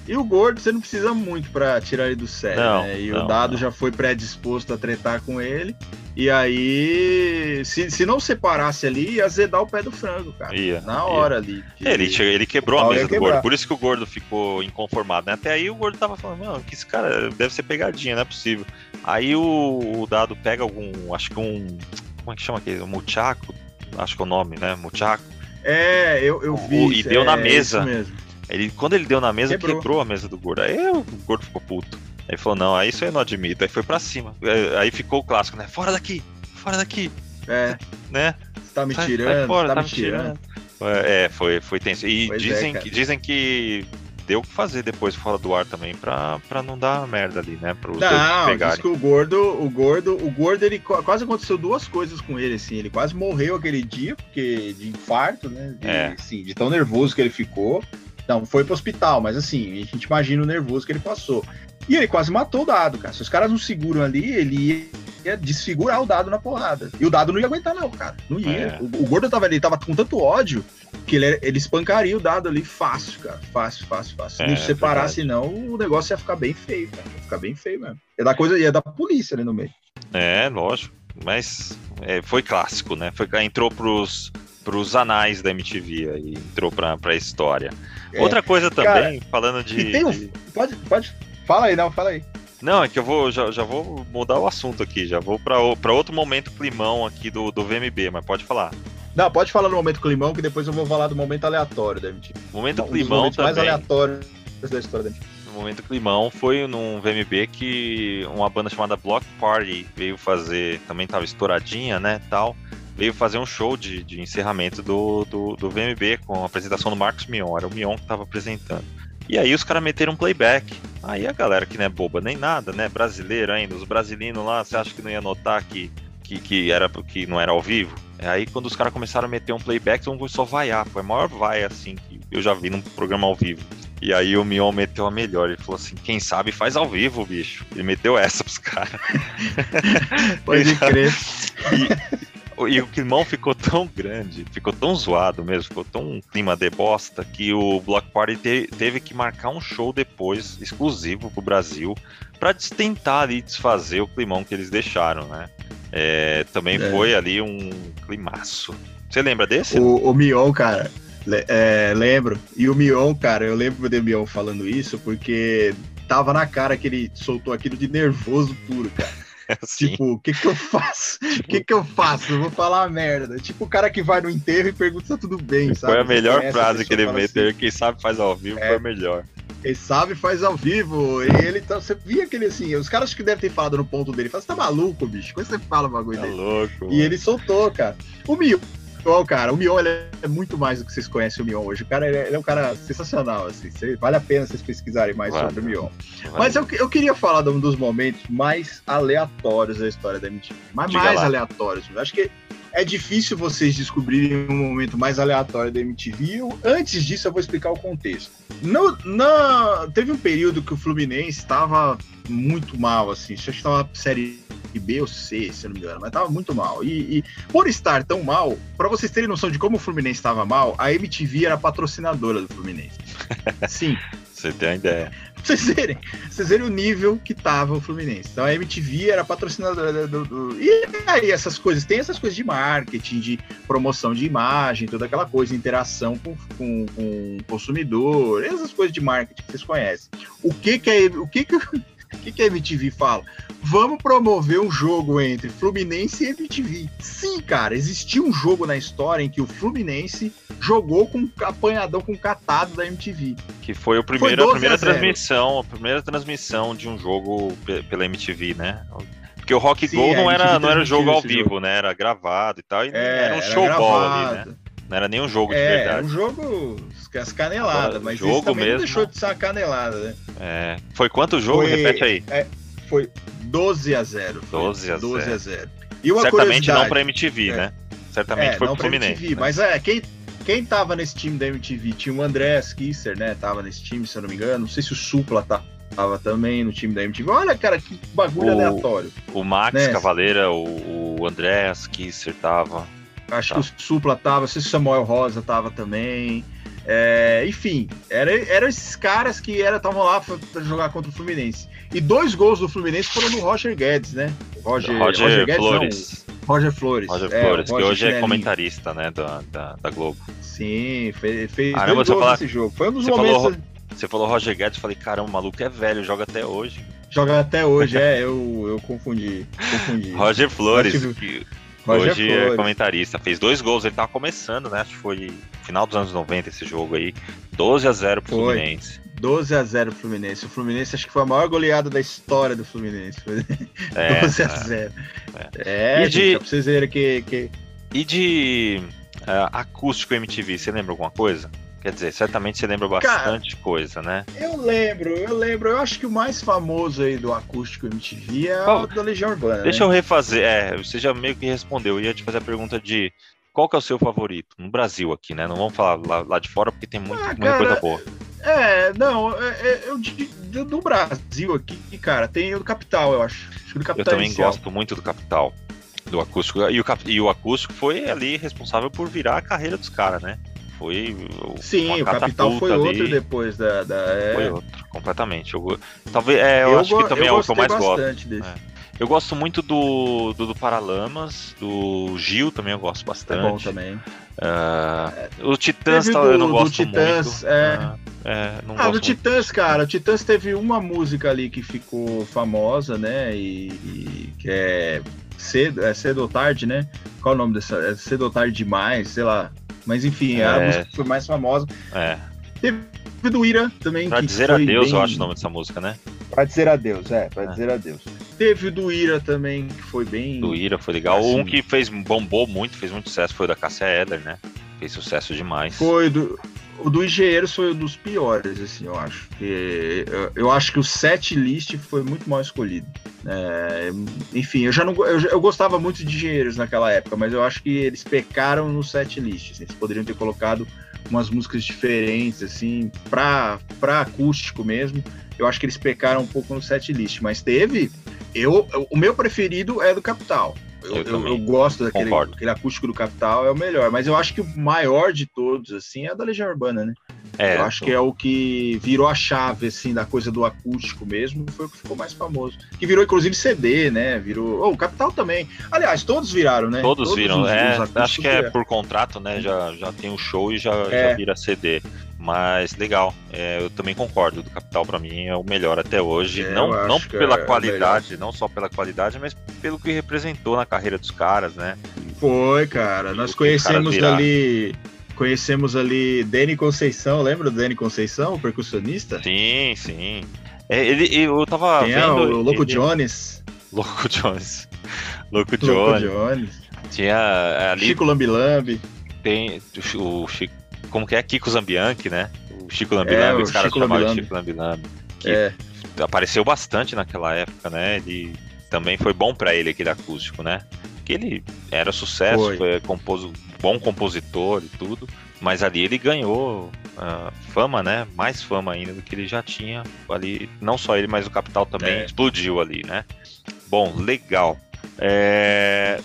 Speaker 1: e, e o gordo você não precisa muito pra tirar ele do sério,
Speaker 2: Não,
Speaker 1: né? E
Speaker 2: não,
Speaker 1: o dado
Speaker 2: não.
Speaker 1: já foi predisposto a tretar com ele. E aí, se, se não separasse ali, ia azedar o pé do frango, cara.
Speaker 2: Ia,
Speaker 1: Na
Speaker 2: ia.
Speaker 1: hora ali. que-
Speaker 2: É, Ele, ele quebrou
Speaker 1: o
Speaker 2: a mesa
Speaker 1: ia
Speaker 2: do gordo, por isso que o gordo ficou inconformado, né? Até aí o gordo tava falando, não, que esse cara deve ser pegadinha, não é possível. Aí o, o dado pega algum, acho que um, como é que chama aquele? Um muchaco, acho que é o nome, né? Muchaco.
Speaker 1: É, eu, eu vi.
Speaker 2: o- e deu
Speaker 1: é,
Speaker 2: na mesa. Ele, quando ele deu na mesa, quebrou.
Speaker 1: Quebrou.
Speaker 2: a mesa do gordo. Aí o gordo ficou puto. Aí falou, não, aí isso eu não admito. Aí foi pra cima. É, Aí ficou o clássico, né? Fora daqui, fora daqui,
Speaker 1: É,
Speaker 2: né?
Speaker 1: você tá me tirando,
Speaker 2: sai fora,
Speaker 1: tá,
Speaker 2: tá
Speaker 1: me tirando.
Speaker 2: É, é, foi, foi tenso. E
Speaker 1: Pois é,
Speaker 2: dizem,
Speaker 1: cara.
Speaker 2: que, dizem que deu o que fazer depois fora do ar também pra, pra não dar merda ali, né? Para os dois
Speaker 1: Não, diz
Speaker 2: pegarem.
Speaker 1: que o gordo, o gordo, o gordo, ele qu- quase aconteceu duas coisas com ele, assim. Ele quase morreu aquele dia, porque de infarto, né? De,
Speaker 2: É.
Speaker 1: assim, de tão nervoso que ele ficou. Não, foi pro hospital, mas assim, a gente imagina o nervoso que ele passou. E ele quase matou o dado, cara. Se os caras não seguram ali, ele ia desfigurar o dado na porrada. E o dado não ia aguentar, não, cara. Não ia.
Speaker 2: É.
Speaker 1: O, o gordo tava ali, tava com tanto ódio que ele, ele espancaria o dado ali fácil, cara. Fácil, fácil, fácil. Se
Speaker 2: É,
Speaker 1: não separasse,
Speaker 2: verdade.
Speaker 1: não, o negócio ia ficar bem feio, cara. Ia ficar bem feio mesmo. Ia dar coisa, ia dar polícia ali no meio.
Speaker 2: É, lógico. Mas é, foi clássico, né? Foi, entrou pros, pros anais da MTV aí, entrou pra, pra história.
Speaker 1: É.
Speaker 2: Outra coisa também, falando de.
Speaker 1: Um-
Speaker 2: de-
Speaker 1: Pode, pode. Fala aí, não, fala aí.
Speaker 2: Não, é que eu vou já, já vou mudar o assunto aqui, já vou pra o- pra outro momento climão aqui do, do VMB, mas pode falar.
Speaker 1: Não, pode falar no momento climão, que depois eu vou falar do momento aleatório da MTV.
Speaker 2: Momento
Speaker 1: Um dos
Speaker 2: climão
Speaker 1: mais
Speaker 2: também.
Speaker 1: aleatórios da história da MTV.
Speaker 2: No momento climão foi num VMB que uma banda chamada Block Party veio fazer, também tava estouradinha, né, tal, veio fazer um show de, de encerramento do, do, do VMB com a apresentação do Marcos Mion, era o Mion que tava apresentando. E aí os caras meteram um playback. Aí a galera que não é boba nem nada, né, brasileiro ainda, os brasileiros lá, você acha que não ia notar que, que, que, era, que não era ao vivo? Aí quando os caras começaram a meter um playback, todo mundo começou a vaiar, foi a maior vaia assim que eu já vi num programa ao vivo. E aí o Mion meteu a melhor. Ele falou assim: quem sabe faz ao vivo, bicho. Ele meteu essa pros caras.
Speaker 1: Pode crer.
Speaker 2: E o climão ficou tão grande, ficou tão zoado mesmo, ficou tão um clima de bosta que o Block Party te- teve que marcar um show depois, exclusivo pro Brasil, des- tentar ali desfazer o climão que eles deixaram, né? É, também
Speaker 1: É.
Speaker 2: foi ali um climaço. Você lembra desse?
Speaker 1: O, o Mion, cara, é, lembro. E o Mion, cara, eu lembro do Mion falando isso porque tava na cara que ele soltou aquilo de nervoso puro, cara. tipo, o que que eu faço? O tipo... que que eu faço? Eu vou falar uma merda. Tipo o cara que vai no enterro e pergunta se tá tudo bem, sabe?
Speaker 2: Foi a melhor frase que ele meteu. Assim. Quem sabe faz ao vivo é. foi a melhor.
Speaker 1: Quem sabe faz ao vivo. E ele tá. Você via aquele assim, os caras que devem ter falado no ponto dele, fala, você tá maluco, bicho? Quando você fala o bagulho
Speaker 2: tá
Speaker 1: dele?
Speaker 2: louco.
Speaker 1: E ele soltou, cara. O Mio, Mion, cara, o Mion é muito mais do que vocês conhecem o Mion hoje. O cara ele é, é um cara sensacional, assim. vale a pena vocês pesquisarem mais vale. sobre o Mion. Vale. Mas eu, eu queria falar de um dos momentos mais aleatórios da história da MTV. Mas mais lá. aleatórios. Acho que é difícil vocês descobrirem um momento mais aleatório da MTV. Antes disso, eu vou explicar o contexto. No, no, teve um período que o Fluminense estava muito mal, assim. Acho que estava série B ou C, se não me engano, mas estava muito mal. E, e, por estar tão mal, para vocês terem noção de como o Fluminense estava mal, a MTV era patrocinadora do Fluminense. Sim.
Speaker 2: Você tem a ideia.
Speaker 1: Vocês verem, vocês verem o nível que tava o Fluminense. Então a MTV era patrocinadora do, do, E aí essas coisas, tem essas coisas de marketing, de promoção de imagem, toda aquela coisa, interação com, com, com o consumidor, essas coisas de marketing que vocês conhecem. O que que é. O que que o que, que a MTV fala? Vamos promover um jogo entre Fluminense e MTV. Sim, cara, existiu um jogo na história em que o Fluminense jogou com um apanhadão com catado da MTV.
Speaker 2: Que foi o primeiro, foi a primeira a transmissão, a primeira transmissão de um jogo pela MTV, né? Porque o Rock Sim, Go não era, não era jogo ao vivo, jogo. né? Era gravado e tal. E é, era um showball ali, né? Não era nem um jogo de é, verdade. Era
Speaker 1: um jogo as caneladas, mas jogo também mesmo. não deixou de ser uma canelada, né?
Speaker 2: É. Foi quanto jogo? Foi, Repete aí.
Speaker 1: É, foi 12 a 0.
Speaker 2: 12 a 0. 12
Speaker 1: a 0.
Speaker 2: E uma Certamente não para MTV, é. né? Certamente é, foi
Speaker 1: não
Speaker 2: pro Fluminense.
Speaker 1: MTV, né? Mas é, quem, quem tava nesse time da MTV? Tinha o André Kisser, né? Tava nesse time, se eu não me engano. Não sei se o Supla tá, tava também no time da MTV. Olha, cara, que bagulho o, aleatório.
Speaker 2: O Max né? Cavaleira, o, o André Kisser tava.
Speaker 1: Acho tá. que o Supla tava, não sei se o Samuel Rosa tava também. É, enfim, era, eram esses caras que estavam lá para jogar contra o Fluminense. E dois gols do Fluminense foram do Roger Guedes, né?
Speaker 2: Roger, Roger, Roger Guedes,
Speaker 1: Flores. Não, Roger Flores.
Speaker 2: Roger é, Flores, Roger que hoje é comentarista, né, da, da, da Globo.
Speaker 1: Sim, fez, fez ah, dois gols falar, nesse jogo. Foi um dos momentos... Falou,
Speaker 2: você falou Roger Guedes, eu falei, caramba, o maluco é velho, joga até hoje.
Speaker 1: Joga até hoje, é, eu, eu confundi. confundi.
Speaker 2: Roger Flores, que Hoje é comentarista, fez dois gols, ele tava começando, né? Acho que foi final dos anos 90 esse jogo aí. 12 a 0 pro foi. Fluminense.
Speaker 1: 12 a 0 pro Fluminense. O Fluminense acho que foi a maior goleada da história do Fluminense. É, 12 a 0. É, é. é e de... pra vocês verem que, que.
Speaker 2: E de uh, acústico MTV, você lembra alguma coisa? Quer dizer, certamente você lembra bastante Cara, coisa, né?
Speaker 1: Eu lembro, eu lembro. Eu acho que o mais famoso aí do acústico MTV é qual, o da Legião Urbana.
Speaker 2: Deixa
Speaker 1: né?
Speaker 2: eu refazer. É, você já meio que respondeu. Eu ia te fazer a pergunta de qual que é o seu favorito? No Brasil aqui, né? Não vamos falar lá, lá de fora porque tem muito, ah, muita coisa boa.
Speaker 1: É, não, é, é, eu do, do Brasil aqui, cara, tem o do Capital, eu acho. acho
Speaker 2: Capital eu também inicial. gosto muito do Capital. Do acústico. E o, e o acústico foi ali responsável por virar a carreira dos caras, né? Foi.
Speaker 1: Sim, o Capital foi ali. outro depois da. da
Speaker 2: é... Foi outro, completamente. Eu, talvez, é, eu, eu acho que também é o que eu mais gosto. É. Eu gosto muito do, do, do, Paralamas, do Gil também eu gosto bastante. É
Speaker 1: bom também.
Speaker 2: Uh, o Titãs do, eu não gosto Titãs, muito. É... Uh,
Speaker 1: é, não ah, do Titãs, cara, o Titãs teve uma música ali que ficou famosa, né? E, e que é cedo, é cedo ou tarde, né? Qual é o nome dessa? É cedo ou tarde demais, sei lá. Mas enfim, é. a música que foi mais famosa.
Speaker 2: É.
Speaker 1: Teve do Ira também.
Speaker 2: Pra dizer adeus, bem... eu acho o nome dessa música, né?
Speaker 1: Pra dizer adeus, é, pra é. dizer adeus. Teve o do Ira também, que foi bem.
Speaker 2: Do Ira foi legal. Assim... Um que fez, bombou muito, fez muito sucesso, foi o da Cássia Eder, né? Fez sucesso demais.
Speaker 1: Foi do. O do Engenheiros foi um dos piores, assim, eu acho. Que, eu, eu acho que o set list foi muito mal escolhido. É, enfim, eu já não eu, eu, gostava muito de Engenheiros naquela época, mas eu acho que eles pecaram no set list. Assim, eles poderiam ter colocado umas músicas diferentes, assim, pra, pra acústico mesmo. Eu acho que eles pecaram um pouco no set list, mas teve. Eu, o meu preferido é do Capital. Eu, eu, eu, gosto daquele aquele acústico do Capital, é o melhor. Mas eu acho que o maior de todos, assim, é a da Legião Urbana, né? É, eu acho que é o que virou a chave, assim, da coisa do acústico mesmo, foi o que ficou mais famoso. Que virou, inclusive, CD, né? Virou. Oh, o Capital também. Aliás, todos viraram, né?
Speaker 2: Todos, todos viram. Os, é, os acho que é por contrato, né? Já, já tem o um show e já, é. já vira CD. Mas legal, é, eu também concordo. Do Capital para mim é o melhor até hoje.
Speaker 1: É,
Speaker 2: não não pela
Speaker 1: é
Speaker 2: qualidade, não só pela qualidade, mas pelo que representou na carreira dos caras, né?
Speaker 1: Foi, cara. Nós conhecemos ali. Conhecemos ali Danny Conceição, lembra do Danny Conceição, o percussionista?
Speaker 2: Sim, sim. É, ele, eu tava
Speaker 1: Quem é
Speaker 2: vendo.
Speaker 1: O Louco
Speaker 2: ele...
Speaker 1: Jones.
Speaker 2: Louco Jones. Louco Jones.
Speaker 1: Jones.
Speaker 2: Tinha é, ali.
Speaker 1: Chico Lambilambi.
Speaker 2: Tem o Chico. Como que é? Kiko Zambianchi, né? O Chico Lambilambi,
Speaker 1: é,
Speaker 2: os caras chamavam de. Chico Lambilambi. Que
Speaker 1: É.
Speaker 2: apareceu bastante naquela época, né? Ele também foi bom pra ele aquele acústico, né? Que ele era sucesso,
Speaker 1: Foi.
Speaker 2: foi, composo, bom compositor e tudo. Mas ali ele ganhou ah, fama, né? Mais fama ainda do que ele já tinha ali. Não só ele, mas o Capital também
Speaker 1: É.
Speaker 2: explodiu ali, né? Bom, legal. É,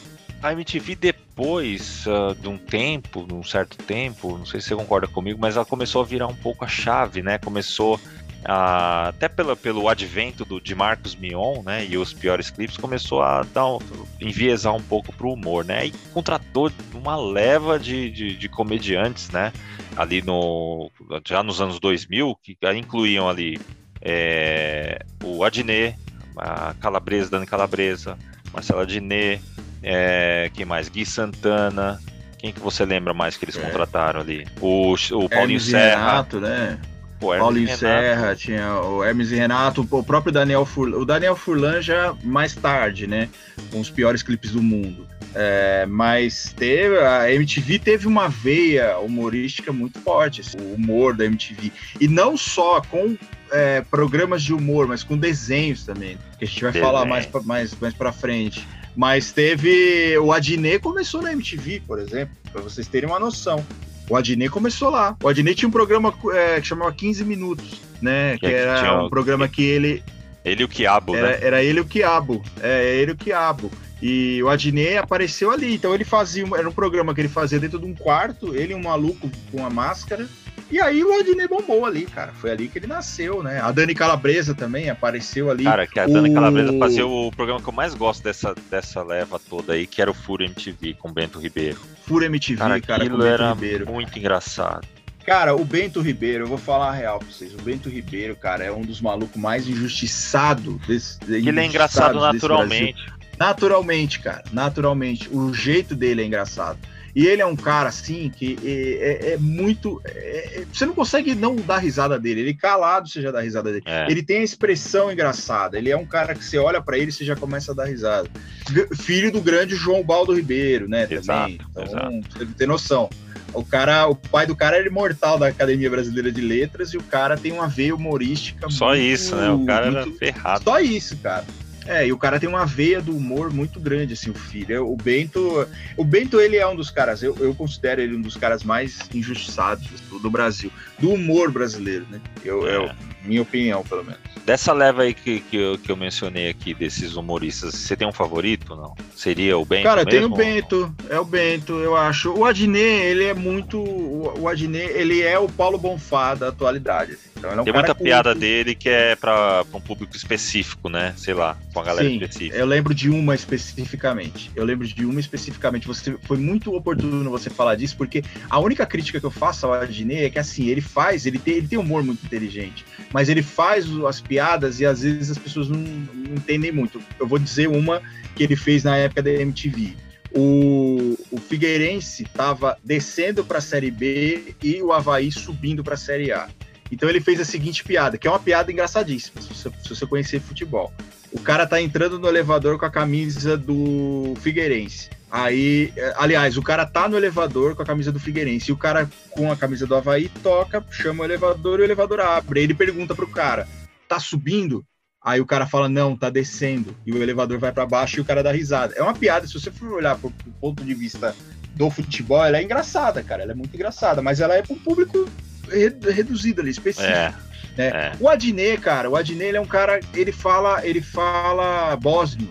Speaker 2: A MTV depois ah, de um tempo, de um certo tempo, não sei se você concorda comigo, mas ela começou a virar um pouco a chave, né? Começou até pela, pelo advento do, de Marcos Mion, né? E os piores clipes começou a dar um, enviesar um pouco pro humor, né? E contratou uma leva de, de, de comediantes, né? Ali no já nos anos 2000 que incluíam ali é, o Adnet, a Calabresa, Dani Calabresa, Marcela Diné, é, quem mais? Gui Santana. Quem que você lembra mais que eles
Speaker 1: É.
Speaker 2: contrataram ali? O, o Paulinho
Speaker 1: Hermes
Speaker 2: Serra.
Speaker 1: Renato, né?
Speaker 2: Pô,
Speaker 1: Paulinho
Speaker 2: Renato.
Speaker 1: Serra, tinha o Hermes e Renato, o próprio Daniel Furlan. O Daniel Furlan já mais tarde, né? Com os piores clipes do mundo. É, mas teve, a MTV teve uma veia humorística muito forte, assim, o humor da MTV. E não só com é, programas de humor, mas com desenhos também, que a gente vai
Speaker 2: Desenho.
Speaker 1: falar mais mais, mais pra frente. Mas teve. O Adnet começou na MTV, por exemplo, pra vocês terem uma noção. O Adnet começou lá. O Adnet tinha um programa é, que chamava 15 Minutos, né? Que
Speaker 2: que
Speaker 1: era um programa que ele.
Speaker 2: Ele e o Quiabo,
Speaker 1: Era,
Speaker 2: né?
Speaker 1: era ele o Quiabo. É, ele o Quiabo. E o Adnet apareceu ali. Então ele fazia. Era um programa que ele fazia dentro de um quarto, ele um maluco com uma máscara. E aí o Adnet bombou ali, cara. Foi ali que ele nasceu, né? A Dani Calabresa também apareceu ali.
Speaker 2: Cara, que a Dani
Speaker 1: o-
Speaker 2: Calabresa fazia o programa que eu mais gosto dessa, dessa leva toda aí, que era o Furo MTV com o Bento Ribeiro.
Speaker 1: Fura MTV,
Speaker 2: Cara,
Speaker 1: cara, com Bento
Speaker 2: era
Speaker 1: Ribeiro.
Speaker 2: muito engraçado.
Speaker 1: Cara, o Bento Ribeiro, eu vou falar a real pra vocês. O Bento Ribeiro, cara, é um dos malucos mais injustiçados desse.
Speaker 2: Ele é engraçado naturalmente.
Speaker 1: Naturalmente, cara, naturalmente. O jeito dele é engraçado. E ele é um cara, assim, que é, é- é muito. é- é- você não consegue não dar risada dele. Ele calado, você já dá risada dele.
Speaker 2: É.
Speaker 1: Ele tem a expressão engraçada. Ele é um cara que você olha pra ele e você já começa a dar risada. Filho do grande João Baldo Ribeiro, né?
Speaker 2: Exato,
Speaker 1: também. Então,
Speaker 2: exato.
Speaker 1: você tem noção. O cara, o pai do cara é imortal da Academia Brasileira de Letras e o cara tem uma veia humorística.
Speaker 2: Só
Speaker 1: muito-
Speaker 2: isso, né? O cara era
Speaker 1: muito-
Speaker 2: ferrado.
Speaker 1: só isso, cara. É, e o cara tem uma veia do humor muito grande, assim, o filho. É, O Bento, o Bento, ele é um dos caras, eu, eu considero ele um dos caras mais injustiçados do, do Brasil, do humor brasileiro, né? Eu,
Speaker 2: É.
Speaker 1: eu- minha opinião, pelo menos.
Speaker 2: Dessa leva aí que, que, eu, que eu mencionei aqui, desses humoristas, você tem um favorito ou não? Seria o Bento
Speaker 1: Cara, tem o Bento, é o Bento, eu acho. O Adnet, ele é muito. O o Adnet, ele é o Paulo Bonfá da atualidade. assim. Então, é um
Speaker 2: Tem muita piada dele que é pra, pra um público específico, né? Sei lá, com a galera
Speaker 1: Sim,
Speaker 2: específica.
Speaker 1: eu lembro de uma especificamente. Eu lembro de uma especificamente. Você foi muito oportuno você falar disso, porque a única crítica que eu faço ao Adnet é que assim, ele faz, ele tem, ele tem humor muito inteligente, mas ele faz as piadas e às vezes as pessoas não, não entendem muito. Eu vou dizer uma que ele fez na época da MTV. O, o Figueirense estava descendo para a Série B e o Havaí subindo para a Série A. Então ele fez a seguinte piada, que é uma piada engraçadíssima, se você, se você conhecer futebol. O cara tá entrando no elevador com a camisa do Figueirense. Aí, eh, aliás, o cara tá no elevador com a camisa do Figueirense. E o cara com a camisa do Havaí toca, chama o elevador e o elevador abre. Ele pergunta pro cara: tá subindo? Aí o cara fala: não, tá descendo. E o elevador vai para baixo e o cara dá risada. É uma piada, se você for olhar pro, pro ponto de vista do futebol, ela é engraçada, cara. Ela é muito engraçada, mas ela é um público re- reduzido ali, específico.
Speaker 2: É,
Speaker 1: né?
Speaker 2: é.
Speaker 1: O Adnet, cara, o Adnet ele é um cara, ele fala, ele fala bósnio.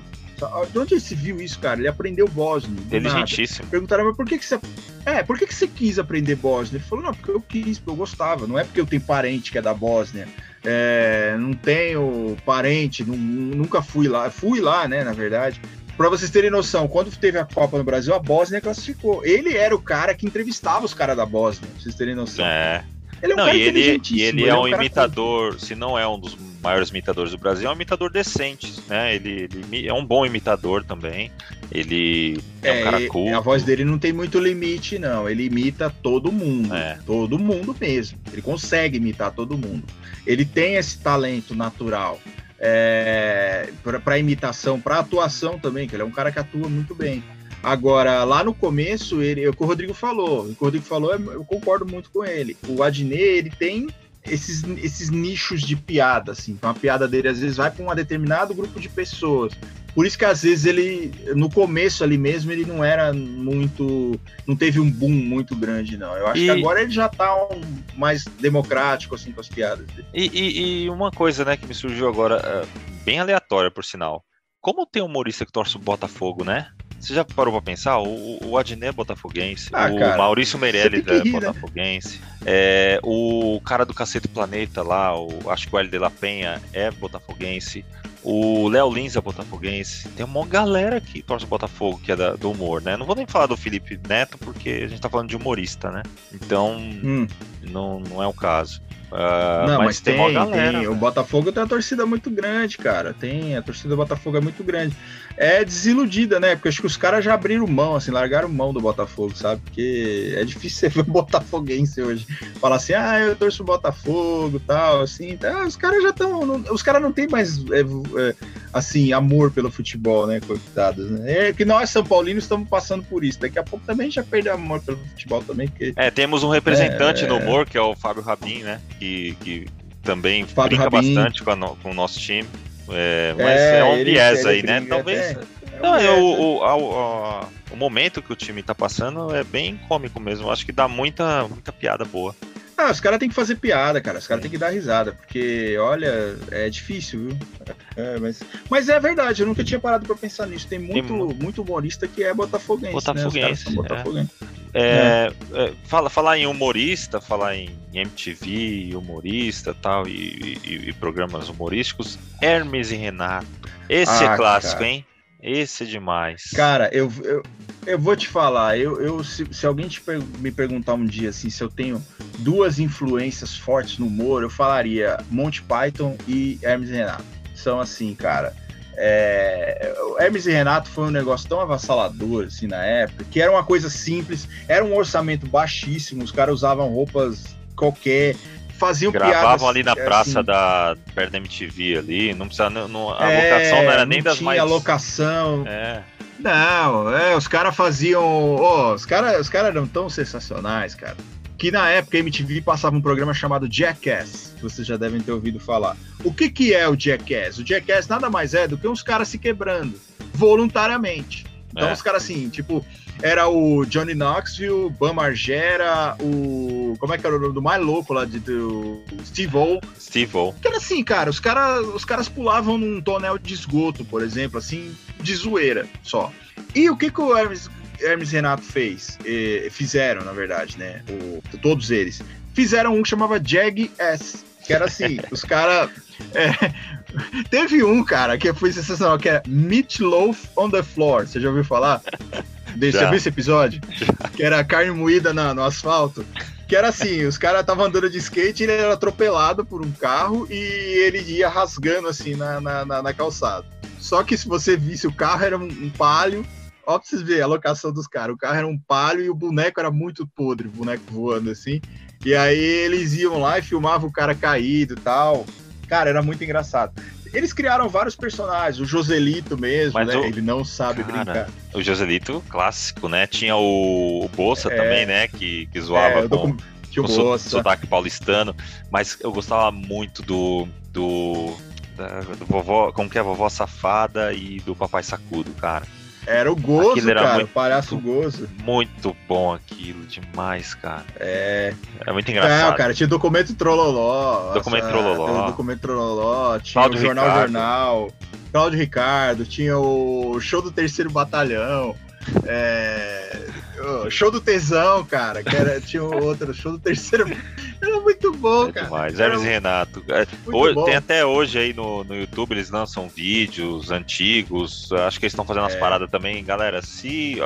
Speaker 1: De onde se viu isso, cara? Ele aprendeu bósnio.
Speaker 2: Inteligentíssimo.
Speaker 1: Perguntaram, mas por que, que você. É, por que, que você quis aprender Bósnia? Ele falou, não, porque eu quis, porque eu gostava. Não é porque eu tenho parente que é da Bósnia. É, não tenho parente, não- nunca fui lá. Fui lá, né, na verdade. Pra vocês terem noção, quando teve a Copa no Brasil, a Bósnia classificou. Ele era o cara que entrevistava os caras da Bósnia, pra vocês terem noção.
Speaker 2: É. Ele é um não, cara e ele, e ele, ele é, é um, um imitador, se não é um dos maiores imitadores do Brasil, é um imitador decente, né? Ele, ele é um bom imitador também. Ele é, é um cara culto.
Speaker 1: A voz dele não tem muito limite, não. Ele imita todo mundo. É. Todo mundo mesmo. Ele consegue imitar todo mundo. Ele tem esse talento natural. É, para imitação, para atuação também, que ele é um cara que atua muito bem. Agora, lá no começo, ele, o que o Rodrigo falou, o que o Rodrigo falou, eu concordo muito com ele. O Adnet, ele tem esses, esses nichos de piada, assim. Então a piada dele às vezes vai para um determinado grupo de pessoas. Por isso que às vezes ele, no começo ali mesmo, ele não era muito. não teve um boom muito grande, não. Eu acho e... que agora ele já tá um, mais democrático, assim, com as piadas dele.
Speaker 2: E, e, e, uma coisa, né, que me surgiu agora, é, bem aleatória, por sinal. Como tem humorista que torce o Botafogo, né? Você já parou pra pensar? O, o Adnet é botafoguense, ah, o cara, Maurício Meirelles é né? botafoguense, né? é, o cara do Cacete Planeta lá, o, acho que o L de La Penha é botafoguense, o Léo Lins é botafoguense. Tem uma galera que torce o Botafogo, que é da, do humor, né? Não vou nem falar do Felipe Neto, porque a gente tá falando de humorista, né? Então, hum. não, não é o caso.
Speaker 1: Uh, não, mas, mas tem, tem, galera, tem. O Botafogo tem uma torcida muito grande, cara. Tem, a torcida do Botafogo é muito grande. É desiludida, né? Porque acho que os caras já abriram mão, assim, largaram mão do Botafogo, sabe? Porque é difícil você ver um botafoguense hoje. Falar assim, ah, eu torço o Botafogo tal, assim. Tá, os caras já estão. Os caras não tem mais, é, é, assim, amor pelo futebol, né? Coitados, né? É que nós, São Paulinos, estamos passando por isso. Daqui a pouco também já perdeu amor pelo futebol também. Porque,
Speaker 2: é, temos um representante é, no humor, que é o Fábio Rabin, né? Que, que também Fábio brinca Rabin. bastante com, com, o nosso time. É, mas é, é um ele, viés aí, né? Talvez. É, não, é o, o, a, o momento que o time tá passando é bem cômico mesmo. Acho que dá muita, muita piada boa.
Speaker 1: Ah, os caras têm que fazer piada, cara. Os caras têm que dar risada, porque, olha, é difícil, viu? É, mas, mas é verdade, eu nunca tinha parado pra pensar nisso. Tem muito, Tem... muito humorista que é botafoguense.
Speaker 2: Botafoguense. Né? botafoguense. É. É, é. fala, falar em humorista, falar em MTV, humorista tal, e, e, e programas humorísticos. Hermes e Renato. Esse é ah, é clássico, cara. hein? Esse é demais.
Speaker 1: Cara, eu, eu, eu vou te falar, eu, eu se, se alguém me perguntar um dia assim, se eu tenho duas influências fortes no humor, eu falaria Monty Python e Hermes e Renato. São assim, cara. É, Hermes e Renato foi um negócio tão avassalador assim na época, que era uma coisa simples, era um orçamento baixíssimo, os caras usavam roupas qualquer, faziam
Speaker 2: Gravavam
Speaker 1: piadas,
Speaker 2: ali na é, praça assim, da perto da MTV ali, não precisa não, a é, locação não era nem não das
Speaker 1: tinha
Speaker 2: mais
Speaker 1: locação. É. Não, é, os caras faziam, oh, os caras os cara eram tão sensacionais, cara. Que na época a MTV passava um programa chamado Jackass, que vocês já devem ter ouvido falar. O que que é o Jackass? O Jackass nada mais é do que uns caras se quebrando voluntariamente. Então é. os caras assim, tipo, era o Johnny Knoxville, Bam Margera, o. Como é que era o nome do mais louco lá de, do Steve O.
Speaker 2: Steve O.
Speaker 1: Que era assim, cara, os, cara, os caras pulavam num tonel de esgoto, por exemplo, assim, de zoeira só. E o que, que o Hermes, Hermes Renato fez? E, fizeram, na verdade, né? O, todos eles. Fizeram um que chamava Jag S. Que era assim, os caras. É, teve um, cara, que foi sensacional, que é Meat Loaf on the Floor. Você já ouviu falar? Você já viu esse episódio? Que era carne moída na, no asfalto. Que era assim, os caras estavam andando de skate, ele era atropelado por um carro e ele ia rasgando assim na, na, na, na calçada. Só que se você visse o carro, era um, um palio. Ó, pra vocês verem a locação dos caras. O carro era um palio e o boneco era muito podre, o boneco voando assim. E aí eles iam lá e filmavam o cara caído e tal. Cara, era muito engraçado. Eles criaram vários personagens, o Joselito mesmo, Mas né? O... Ele não sabe Cara, brincar.
Speaker 2: O Joselito clássico, né? Tinha o, o Bolsa é... também, né? Que, que zoava é, com, com o sotaque paulistano. Mas eu gostava muito do. do da, do vovó, como que é? Vovó Safada e do Papai Sacudo, cara.
Speaker 1: Era o Gozo, era cara, muito, o palhaço Gozo.
Speaker 2: Muito bom aquilo, demais, cara.
Speaker 1: É.
Speaker 2: É muito engraçado.
Speaker 1: É, cara, tinha documento Trololó.
Speaker 2: Documento nossa, Trololó.
Speaker 1: Documento Trololó, tinha Cláudio o Jornal Ricardo. Jornal, Cláudio Ricardo, tinha o show do Terceiro Batalhão. É, show do tesão, cara, que era, tinha outro show do terceiro. Era muito bom, cara.
Speaker 2: Demais. Hermes Renato. É, hoje, tem até hoje aí no, no YouTube, eles lançam vídeos antigos. Acho que eles estão fazendo é. umas paradas também. Galera, se.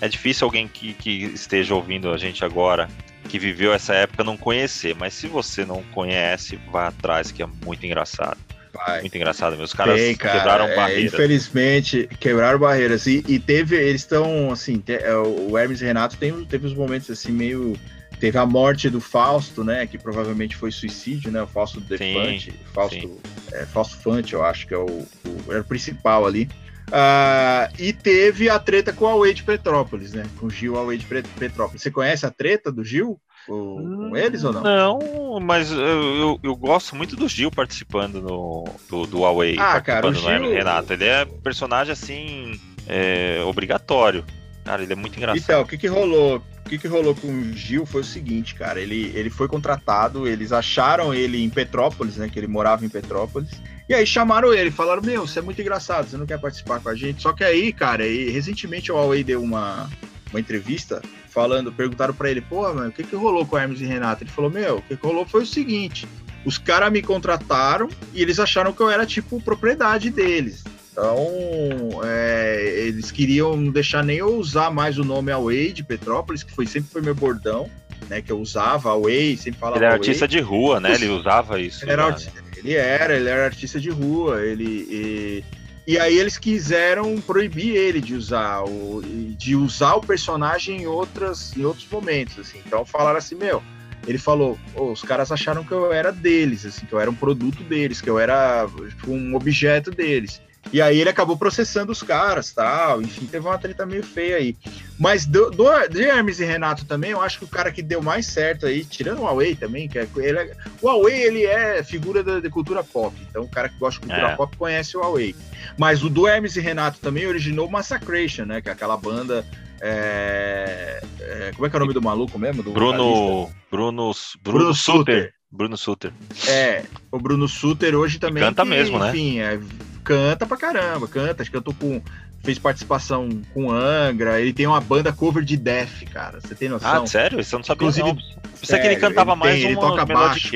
Speaker 2: É difícil alguém que, que esteja ouvindo a gente agora que viveu essa época não conhecer, mas se você não conhece, vá atrás, que é muito engraçado. Vai. Muito engraçado. Os caras Tem, cara, quebraram é, barreiras.
Speaker 1: Infelizmente, quebraram barreiras. E, e teve, eles estão, assim, te, é, o Hermes Renato tem, teve uns momentos, assim, meio. Teve a morte do Fausto, né? Que provavelmente foi suicídio, né? O Fausto Defante. Fausto, é, Fausto Fante, eu acho que é o, o, era o principal ali. Uh, e teve a treta com a Wade Petrópolis, né? Com o Gil Wade Petrópolis. Você conhece a treta do Gil? Com, com eles ou não?
Speaker 2: Não, mas eu, eu, eu, gosto muito do Gil participando no, do, do Huawei.
Speaker 1: Ah, cara, o Gil...
Speaker 2: Renato. Ele é personagem assim, é, obrigatório. Cara, ele é muito engraçado.
Speaker 1: Então, o que que rolou? O que que rolou com o Gil foi o seguinte, cara. Ele, ele foi contratado, eles acharam ele em Petrópolis, né? Que ele morava em Petrópolis. E aí chamaram ele, falaram: Meu, você é muito engraçado, você não quer participar com a gente. Só que aí, cara, e, recentemente o Huawei deu uma, uma entrevista falando, perguntaram para ele: Pô, mano, o que, que rolou com o Hermes e Renato? Ele falou: Meu, o que, que rolou foi o seguinte: os caras me contrataram e eles acharam que eu era tipo propriedade deles. Então, é, eles queriam não deixar nem eu usar mais o nome Away de Petrópolis, que foi sempre foi meu bordão, né? Que eu usava Away, sempre falava.
Speaker 2: Ele era artista de rua, né? Ele usava isso.
Speaker 1: Ele era, né? ele era, ele era artista de rua, ele. E, e aí eles quiseram proibir ele de usar o, de usar o personagem em outras em outros momentos, assim. Então falaram assim, meu, ele falou, oh, os caras acharam que eu era deles, assim, que eu era um produto deles, que eu era tipo, um objeto deles. E aí ele acabou processando os caras, tal. Enfim, teve uma treta meio feia aí. Mas do, do, de Hermes e Renato também, eu acho que o cara que deu mais certo aí, tirando o Huawei também, que é, ele é, o Huawei ele é figura da, de cultura pop. Então o cara que gosta de cultura é. pop conhece o Huawei. Mas o do Hermes e Renato também originou Massacration, né? Que é aquela banda é, é, como é que é o nome do maluco mesmo? Do
Speaker 2: Bruno, Bruno, Bruno, Bruno Suter. Bruno Suter.
Speaker 1: É, o Bruno Suter hoje também.
Speaker 2: E canta que, mesmo, né?
Speaker 1: Enfim, é, canta pra caramba, canta. Acho que eu tô com. Fez participação com Angra, ele tem uma banda cover de Death, cara. Você tem noção?
Speaker 2: Ah, sério? Isso eu não sabia. Inclusive, não. Pensei que ele cantava ele mais tem,
Speaker 1: ele toca baixo.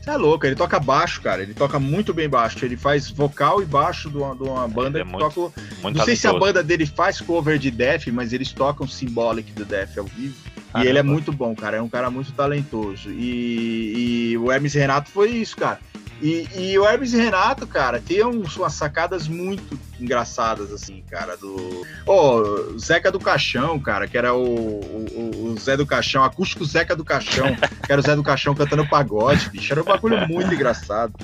Speaker 1: Você é louco, ele toca baixo, cara. Ele toca muito bem baixo. Ele faz vocal e baixo de uma, de uma banda é que muito, toca. Muito não sei se a banda dele faz cover de Death, mas eles tocam Symbolic do Death ao vivo. Caramba. E ele é muito bom, cara. É um cara muito talentoso. E, e o Hermes Renato foi isso, cara. E, e, o Hermes e Renato, cara, tem umas sacadas muito engraçadas, assim, cara, do... Oh, Zeca do Caixão, cara, que era o, o, o, Zé do Caixão, acústico Zeca do Caixão, que era o Zé do Caixão cantando pagode, bicho, era um bagulho muito engraçado.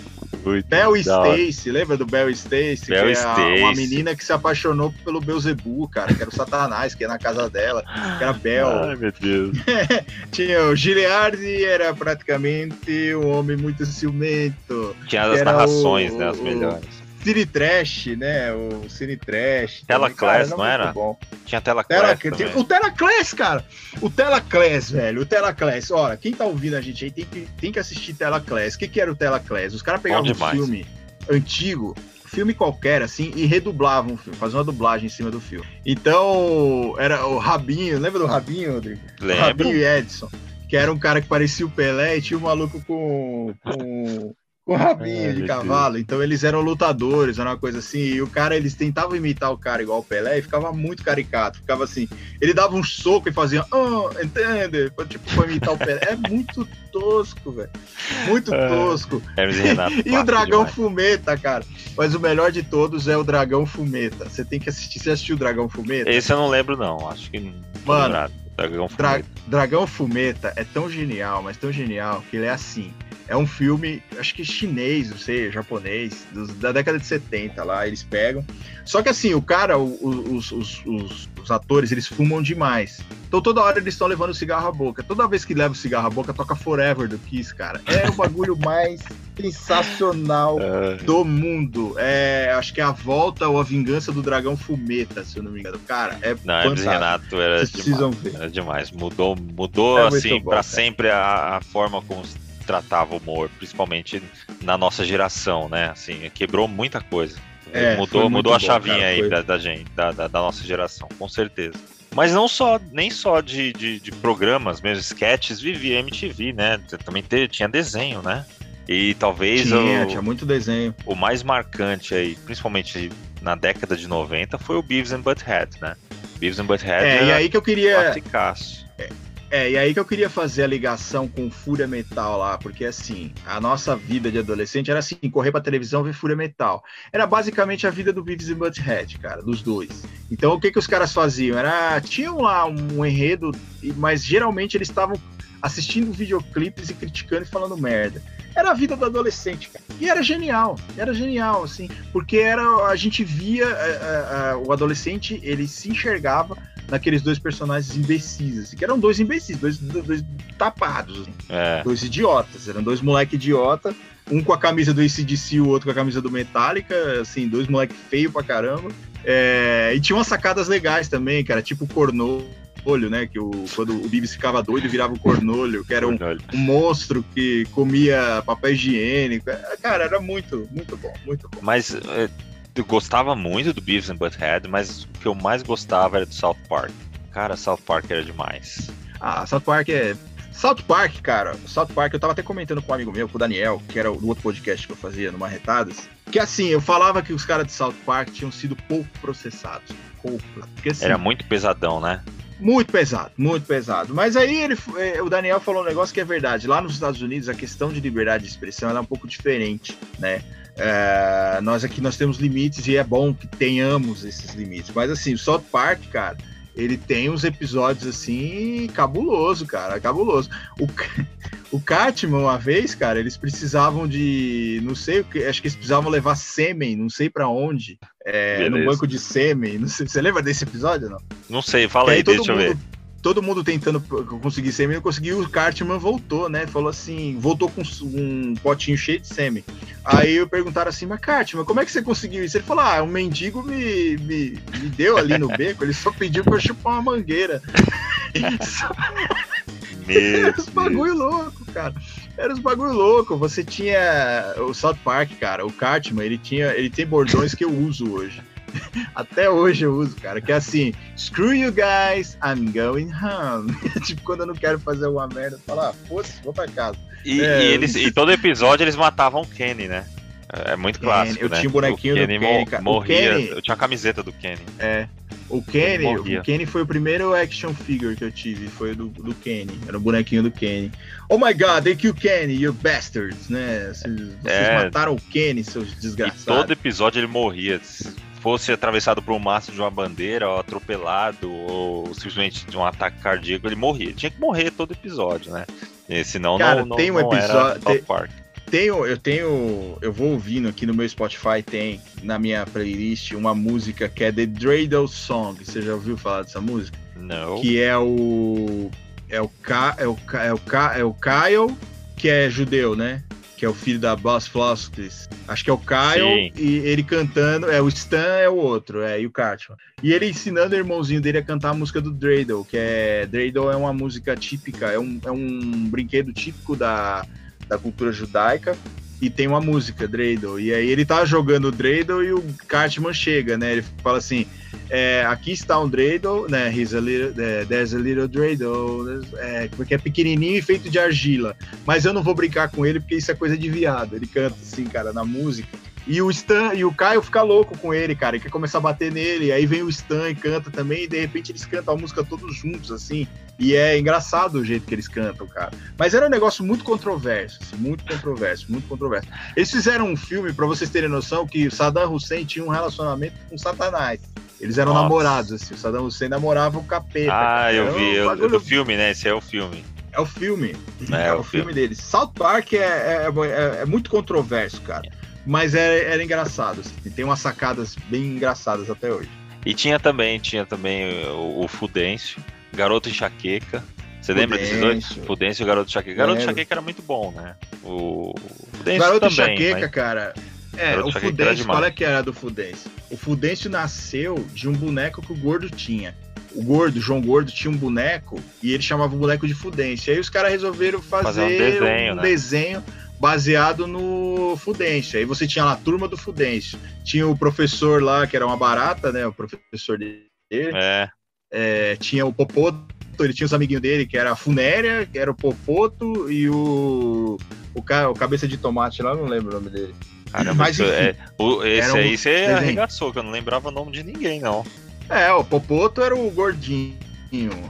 Speaker 1: Muito Bel Stacy, lembra do Bel Stacy?
Speaker 2: Bel
Speaker 1: que é uma menina que se apaixonou pelo Beuzebu, cara, que era o Satanás, que ia na casa dela, que era Bel.
Speaker 2: Ai, meu Deus.
Speaker 1: Tinha o Giliardi, era praticamente um homem muito ciumento.
Speaker 2: Tinha as narrações, o, né, as melhores.
Speaker 1: Cine Trash, né? O Cine Trash.
Speaker 2: Tela Class, não era? Bom. Tinha Tela Class.
Speaker 1: o Tela Class, cara. O Tela Class, velho. O Tela Class. Olha, quem tá ouvindo a gente aí tem que, tem que assistir Tela Class. O que, que era o Tela Class? Os caras pegavam um filme antigo, filme qualquer, assim, e redublavam o filme, faziam uma dublagem em cima do filme. Então, era o Rabinho, lembra do Rabinho, Rodrigo?
Speaker 2: Lembro.
Speaker 1: Rabinho e Edson. Que era um cara que parecia o Pelé e tinha um maluco com, com com rabinho é, de cavalo. Deus. Então eles eram lutadores, era uma coisa assim. E o cara, eles tentavam imitar o cara igual o Pelé e ficava muito caricato. Ficava assim, ele dava um soco e fazia, oh, entende? Tipo, pra imitar o Pelé. É muito tosco, velho. Muito é, tosco.
Speaker 2: É, Renato,
Speaker 1: e o Dragão demais. Fumeta, cara. Mas o melhor de todos é o Dragão Fumeta. Você tem que assistir. Você assistiu o Dragão Fumeta?
Speaker 2: Esse eu não lembro, não. Acho que.
Speaker 1: Mano, Dragão Fumeta. Dra Dragão Fumeta é tão genial, mas tão genial, que ele é assim é um filme, acho que chinês, não sei, japonês, dos, da década de 70 lá, eles pegam. Só que assim, o cara, o, os, os, os, os, atores, eles fumam demais. Então toda hora eles estão levando o cigarro à boca. Toda vez que leva o cigarro à boca, toca Forever do Kiss, cara. É o bagulho mais sensacional é. do mundo. É, acho que é a volta ou a vingança do dragão fumeta, se eu não me engano. Cara, é
Speaker 2: Não, fantástico. Renato era Vocês demais. Ver. Era demais. Mudou, mudou é assim, para sempre a, a forma como tratava o humor, principalmente na nossa geração, né? Assim, quebrou muita coisa. É, mudou mudou a chavinha bom, cara, aí foi... da, da, gente, da, da, da, nossa geração, com certeza. Mas não só, nem só de, de, de programas, mesmo sketches, vivia MTV, né? Também te, tinha desenho, né? E talvez
Speaker 1: tinha, o, tinha muito desenho.
Speaker 2: O mais marcante aí, principalmente na década de 90, foi o Beavis and Butthead, né? Beavis and Butthead.
Speaker 1: É, e aí que eu queria.
Speaker 2: Classicaço.
Speaker 1: É, e aí que eu queria fazer a ligação com Fúria Metal lá, porque assim, a nossa vida de adolescente era assim, correr pra televisão ver Fúria Metal. Era basicamente a vida do Beavis e Butthead, cara, dos dois. Então o que que os caras faziam? Era, tinham lá um enredo, mas geralmente eles estavam assistindo videoclipes e criticando e falando merda. Era a vida do adolescente, cara. E era genial, era genial, assim, porque era a gente via a, a, a, o adolescente, ele se enxergava naqueles dois personagens imbecis, assim, que eram dois imbecis, dois, dois tapados, assim, é. dois idiotas, eram dois moleque idiota, um com a camisa do ACDC e o outro com a camisa do Metallica, assim, dois moleque feio pra caramba. É, e tinha umas sacadas legais também, cara, tipo Cornô, cornolho, né? Que o, quando o Bibis ficava doido, virava o cornolho, que era um, um, monstro que comia papel higiênico. É, cara, era muito, muito bom, muito bom.
Speaker 2: Mas é, eu gostava muito do Beavis and Butthead, mas o que eu mais gostava era do South Park. Cara, South Park era demais.
Speaker 1: Ah, South Park é. South Park, cara, South Park, eu tava até comentando com um amigo meu, com o Daniel, que era o outro podcast que eu fazia no Marretadas, que assim, eu falava que os caras de South Park tinham sido pouco processados. Pouco. Porque, assim,
Speaker 2: era muito pesadão, né?
Speaker 1: Muito pesado, muito pesado. Mas aí ele, é, o Daniel falou um negócio que é verdade. Lá nos Estados Unidos a questão de liberdade de expressão é um pouco diferente, né? É, nós aqui nós temos limites e é bom que tenhamos esses limites. Mas assim, o South Park, cara, ele tem uns episódios assim cabuloso, cara, cabuloso. O, o Cartman, uma vez, cara, eles precisavam de, não sei o que, acho que eles precisavam levar sêmen, não sei para onde, é, no banco de sêmen. Não sei, você lembra desse episódio, não?
Speaker 2: Não sei, fala aí, aí deixa
Speaker 1: mundo,
Speaker 2: eu ver
Speaker 1: todo mundo tentando conseguir sêmen, conseguiu, o Cartman voltou, né? Falou assim, voltou com um potinho cheio de sêmen. Aí eu perguntaram assim, mas Cartman, como é que você conseguiu isso? Ele falou, ah, um mendigo me, me, me deu ali no beco, ele só pediu pra eu chupar uma mangueira. Era os bagulho louco, cara. Era os bagulho louco. Você tinha o South Park, cara, o Cartman, ele tinha, ele tem bordões que eu uso hoje. Até hoje eu uso, cara, que é assim, screw you guys, I'm going home. tipo, quando eu não quero fazer uma merda, falar, ah, foda-se, vou pra casa.
Speaker 2: E, é, e, eles, e todo episódio eles matavam o Kenny, né? É muito clássico,
Speaker 1: Eu
Speaker 2: né?
Speaker 1: tinha um bonequinho o Kenny do Kenny,
Speaker 2: cara. Morria, Kenny, eu tinha a camiseta do Kenny.
Speaker 1: É. O Kenny, o Kenny foi o primeiro action figure que eu tive, foi do, do Kenny, era o bonequinho do Kenny. Oh my god, they killed Kenny, you bastards, né? Vocês, vocês é, mataram o Kenny, seus desgraçados. E
Speaker 2: todo episódio ele morria fosse atravessado por um mastro de uma bandeira, ou atropelado, ou simplesmente de um ataque cardíaco, ele morria. Tinha que morrer todo episódio, né? E, senão
Speaker 1: Cara,
Speaker 2: não,
Speaker 1: tem
Speaker 2: um
Speaker 1: episódio. Tem, tenho, eu tenho. Eu vou ouvindo aqui no meu Spotify, tem na minha playlist uma música que é The Dreidel Song. Você já ouviu falar dessa música?
Speaker 2: Não.
Speaker 1: Que é o. É o, Ka, é o, é o, Ka, é o Kyle, que é judeu, né? Que é o filho da Boss Floskis. Acho que é o Kyle, Sim. e ele cantando, é o Stan é o outro, é, e o Cartman. E ele ensinando o irmãozinho dele a cantar a música do Dreidel, que é, Dreidel é uma música típica, é um, é um brinquedo típico da, da cultura judaica, e tem uma música, Dreidel. E aí ele tá jogando o Dreidel e o Cartman chega, né? Ele fala assim: é, aqui está um Dreidel, né? He's a little, é, there's a little Dreidel, é, porque é pequenininho e feito de argila. Mas eu não vou brincar com ele porque isso é coisa de viado. Ele canta assim, cara, na música. E o Stan e o Caio fica louco com ele, cara, e quer começar a bater nele. Aí vem o Stan e canta também, e de repente eles cantam a música todos juntos, assim. E é engraçado o jeito que eles cantam, cara. Mas era um negócio muito controverso, assim, muito controverso, muito controverso. Eles fizeram um filme, para vocês terem noção, que Saddam Hussein tinha um relacionamento com Satanás. Eles eram Nossa. namorados, assim. O Saddam Hussein namorava o capeta.
Speaker 2: Ah, eu vi. Um eu, do filme, né? Esse é o filme.
Speaker 1: É o filme. É, é o, filme, filme deles. South Park é, é, é, é muito controverso, cara mas era, era engraçado. Assim. Tem umas sacadas bem engraçadas até hoje.
Speaker 2: E tinha também, tinha também o, o Fudêncio, Garoto Enxaqueca. Você lembra desses dois? Fudêncio e o Garoto Enxaqueca. Garoto Enxaqueca era muito bom, né? O
Speaker 1: Fudêncio Garoto também, Enxaqueca, mas... cara. É, o Fudêncio, qual é que era do Fudêncio? O Fudêncio nasceu de um boneco que o Gordo tinha. O Gordo, João Gordo, tinha um boneco e ele chamava o boneco de Fudêncio. Aí os caras resolveram fazer, fazer um desenho, um né? desenho baseado no Fudêncio. Aí você tinha lá a turma do Fudêncio. Tinha o professor lá, que era uma barata, né? O professor dele.
Speaker 2: É.
Speaker 1: é tinha o Popoto, ele tinha os amiguinhos dele, que era a Funéria, que era o Popoto, e o, o, o Cabeça de Tomate lá, não lembro o nome dele.
Speaker 2: Caramba, Mas, enfim, é, o, esse aí você desenho. arregaçou, que eu não lembrava o nome de ninguém, não.
Speaker 1: É, o Popoto era o gordinho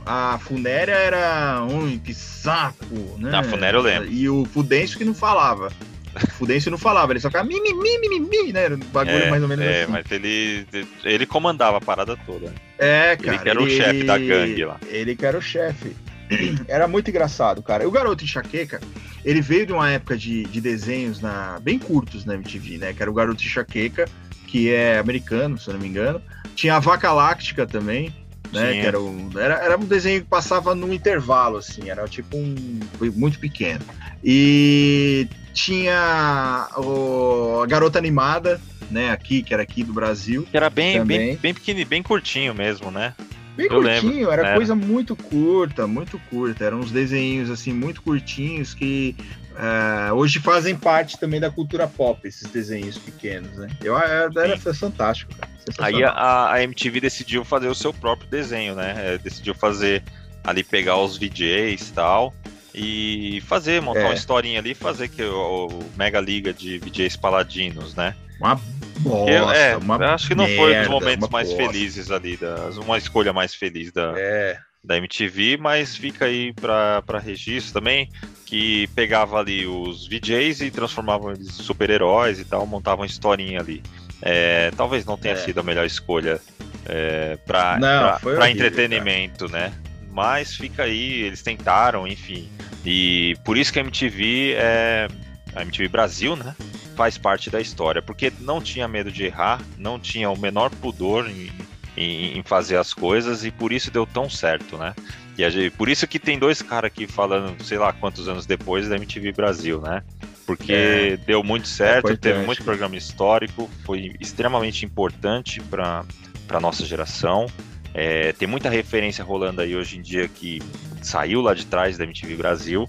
Speaker 1: A Funéria era. Ui, que saco, né?
Speaker 2: A Funéria eu lembro.
Speaker 1: E o Fudêncio que não falava. O Fudêncio não falava, ele só ficava mi, mi, mi, mi, mi, né? Era um bagulho
Speaker 2: É,
Speaker 1: mais ou menos
Speaker 2: é,
Speaker 1: assim.
Speaker 2: mas ele, ele comandava a parada toda.
Speaker 1: É, cara.
Speaker 2: Ele que era o chefe da gangue lá.
Speaker 1: Ele que era o chefe. Era muito engraçado, cara. O Garoto Enxaqueca, ele veio de uma época de, de desenhos na, bem curtos na MTV, né? Que era o Garoto Enxaqueca, que é americano, se eu não me engano. Tinha a Vaca Láctica também, né?
Speaker 2: Tinha.
Speaker 1: Que era um, era, era um desenho que passava num intervalo, assim. Era tipo um... foi muito pequeno. E tinha o, a Garota Animada, né? Aqui, que era aqui do Brasil.
Speaker 2: Que era bem,
Speaker 1: Também.
Speaker 2: bem, bem pequenininho, bem curtinho mesmo, né?
Speaker 1: Bem
Speaker 2: Eu
Speaker 1: curtinho,
Speaker 2: lembro,
Speaker 1: era
Speaker 2: era.
Speaker 1: coisa muito curta, muito curta. Eram uns desenhos assim muito curtinhos que eh, hoje fazem parte também da cultura pop, esses desenhos pequenos, né? Eu era, era fantástico, cara.
Speaker 2: Aí a, a MTV decidiu fazer o seu próprio desenho, né? É, decidiu fazer ali, pegar os VJs e tal, e fazer, montar
Speaker 1: É.
Speaker 2: uma historinha ali, fazer que o, o Mega Liga de VJs Paladinos, né?
Speaker 1: Uma bosta,
Speaker 2: Eu- é, acho que não foi um
Speaker 1: merda,
Speaker 2: dos momentos mais felizes ali, das, uma escolha mais feliz da,
Speaker 1: É,
Speaker 2: da MTV, mas fica aí para registro também, que pegava ali os VJs e transformavam eles em super-heróis e tal, montavam uma historinha ali. É, talvez não tenha
Speaker 1: É.
Speaker 2: sido a melhor escolha é, para entretenimento, né? Mas fica aí, eles tentaram, enfim. E por isso que a MTV é. A MTV Brasil, né? Faz parte da história, porque não tinha medo de errar, não tinha o menor pudor em, em, em fazer as coisas e por isso deu tão certo, né? E a gente- por isso que tem dois caras aqui falando, sei lá quantos anos depois da MTV Brasil, né? Porque
Speaker 1: É.
Speaker 2: deu muito certo,
Speaker 1: importante,
Speaker 2: teve muito programa histórico, foi extremamente importante para a nossa geração. É, tem muita referência rolando aí hoje em dia que saiu lá de trás da MTV Brasil.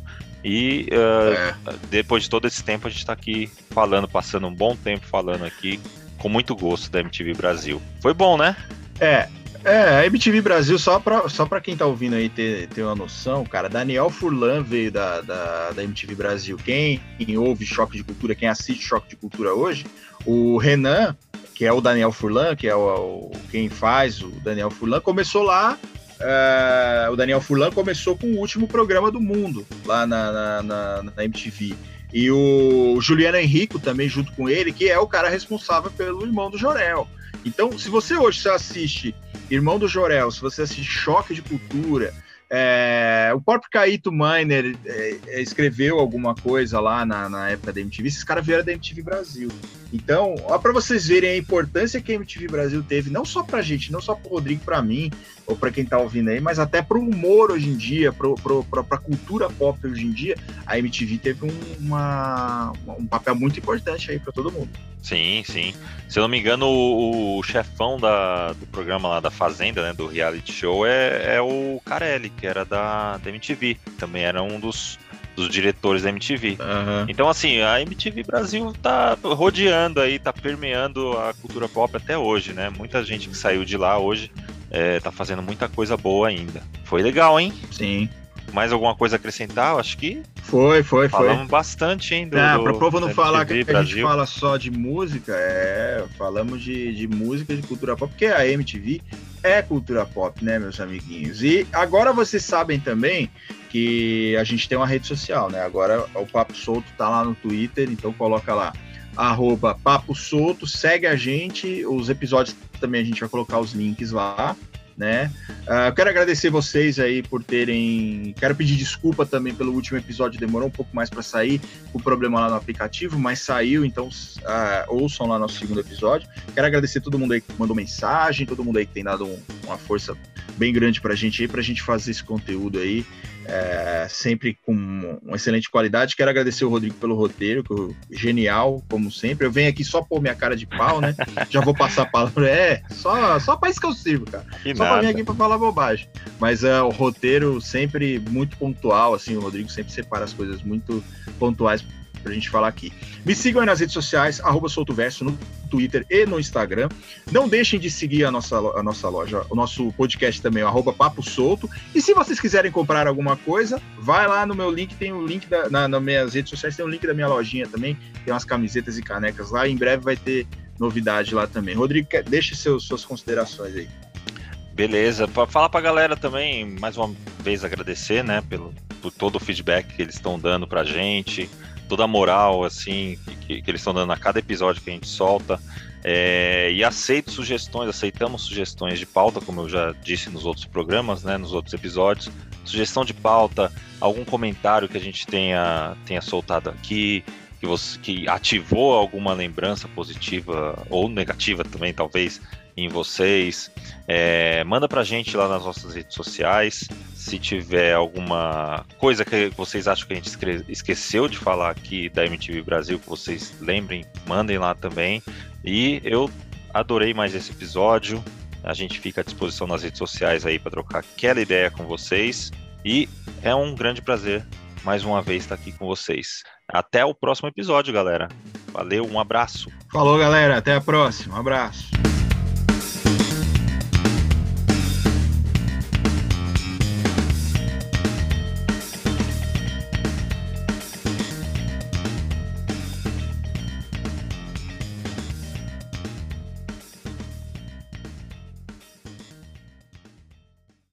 Speaker 2: E uh,
Speaker 1: é.
Speaker 2: depois de todo esse tempo a gente está aqui falando, passando um bom tempo falando aqui, com muito gosto da MTV Brasil. Foi bom, né?
Speaker 1: É, é, a MTV Brasil, só pra, só pra quem tá ouvindo aí ter, ter uma noção, cara, Daniel Furlan veio da, da, da MTV Brasil. Quem, ouve Choque de Cultura, quem assiste Choque de Cultura hoje, o Renan, que é o Daniel Furlan, que é o, o- quem faz o Daniel Furlan, começou lá. É, o Daniel Furlan começou com o último programa do mundo lá na, na, na- na MTV. E o Juliano Henrico também junto com ele, que é o cara responsável pelo irmão do Jorel. Então, se você hoje você assiste Irmão do Jorel, se você assiste Choque de Cultura, é, o próprio Caíto Miner é, é, escreveu alguma coisa lá na, na época da MTV, esses caras vieram da MTV Brasil. Então, ó, para vocês verem a importância que a MTV Brasil teve, não só pra gente, não só pro Rodrigo, pra mim, ou pra quem tá ouvindo aí, mas até pro humor hoje em dia, pra, pra cultura pop hoje em dia, a MTV teve um, uma, um papel muito importante aí pra todo mundo.
Speaker 2: Sim, sim. Se eu não me engano, o, o chefão da, do programa lá da Fazenda, né, do reality show, é, é o Carelli, que era da, da MTV. Também era um dos, dos diretores da MTV. Então, assim, a MTV Brasil tá rodeando aí, tá permeando a cultura pop até hoje, né? Muita gente que saiu de lá hoje é, tá fazendo muita coisa boa ainda. Foi legal, hein?
Speaker 1: Sim.
Speaker 2: Mais alguma coisa a acrescentar? Eu acho que
Speaker 1: Foi, foi, foi.
Speaker 2: falamos bastante, hein? Do,
Speaker 1: Ah,
Speaker 2: do-
Speaker 1: pra povo não falar que a gente fala só de música, é, falamos de, de música, de cultura pop, porque a MTV é cultura pop, né, meus amiguinhos? E agora vocês sabem também que a gente tem uma rede social, né? Agora o Papo Solto tá lá no Twitter, então coloca lá, arroba Papo Solto, segue a gente, os episódios também a gente vai colocar os links lá, né? Eu quero agradecer vocês aí por terem. Quero pedir desculpa também pelo último episódio, demorou um pouco mais para sair, o problema lá no aplicativo, mas saiu, então ah, ouçam lá nosso segundo episódio. Quero agradecer todo mundo aí que mandou mensagem, todo mundo aí que tem dado um- uma força bem grande pra gente aí, pra gente fazer esse conteúdo aí, é, sempre com uma excelente qualidade. Quero agradecer o Rodrigo pelo roteiro, que genial, como sempre. Eu venho aqui só pôr minha cara de pau, né? Já vou passar a palavra. É, só, só pra isso que eu sirvo, cara.
Speaker 2: Que
Speaker 1: Só pra vir
Speaker 2: nada.
Speaker 1: aqui pra falar bobagem. Mas é, o roteiro sempre muito pontual, assim, o Rodrigo sempre separa as coisas muito pontuais pra gente falar aqui. Me sigam aí nas redes sociais, arroba soltoverso, no Twitter e no Instagram. Não deixem de seguir a nossa, a nossa loja, o nosso podcast também, arroba Papo Solto. E se vocês quiserem comprar alguma coisa, vai lá no meu link, tem o link da, na, nas minhas redes sociais, tem o link da minha lojinha também, tem umas camisetas e canecas lá, em breve vai ter novidade lá também. Rodrigo, deixe seus, suas considerações aí.
Speaker 2: Beleza, para falar para a galera também, mais uma vez agradecer, né, pelo, por todo o feedback que eles estão dando para a gente, toda a moral, assim, que, que eles estão dando a cada episódio que a gente solta. É, e aceito sugestões, aceitamos sugestões de pauta, como eu já disse nos outros programas, né, nos outros episódios. Sugestão de pauta, algum comentário que a gente tenha, tenha soltado aqui, que, você, que ativou alguma lembrança positiva ou negativa também, talvez, em vocês. É, manda pra gente lá nas nossas redes sociais. Se tiver alguma coisa que vocês acham que a gente esqueceu de falar aqui da MTV Brasil, que vocês lembrem, mandem lá também. E eu adorei mais esse episódio. A gente fica à disposição nas redes sociais aí para trocar aquela ideia com vocês. E é um grande prazer mais uma vez estar aqui com vocês. Até o próximo episódio, galera. Valeu, um abraço.
Speaker 1: Falou, galera. Até a próxima. Um abraço.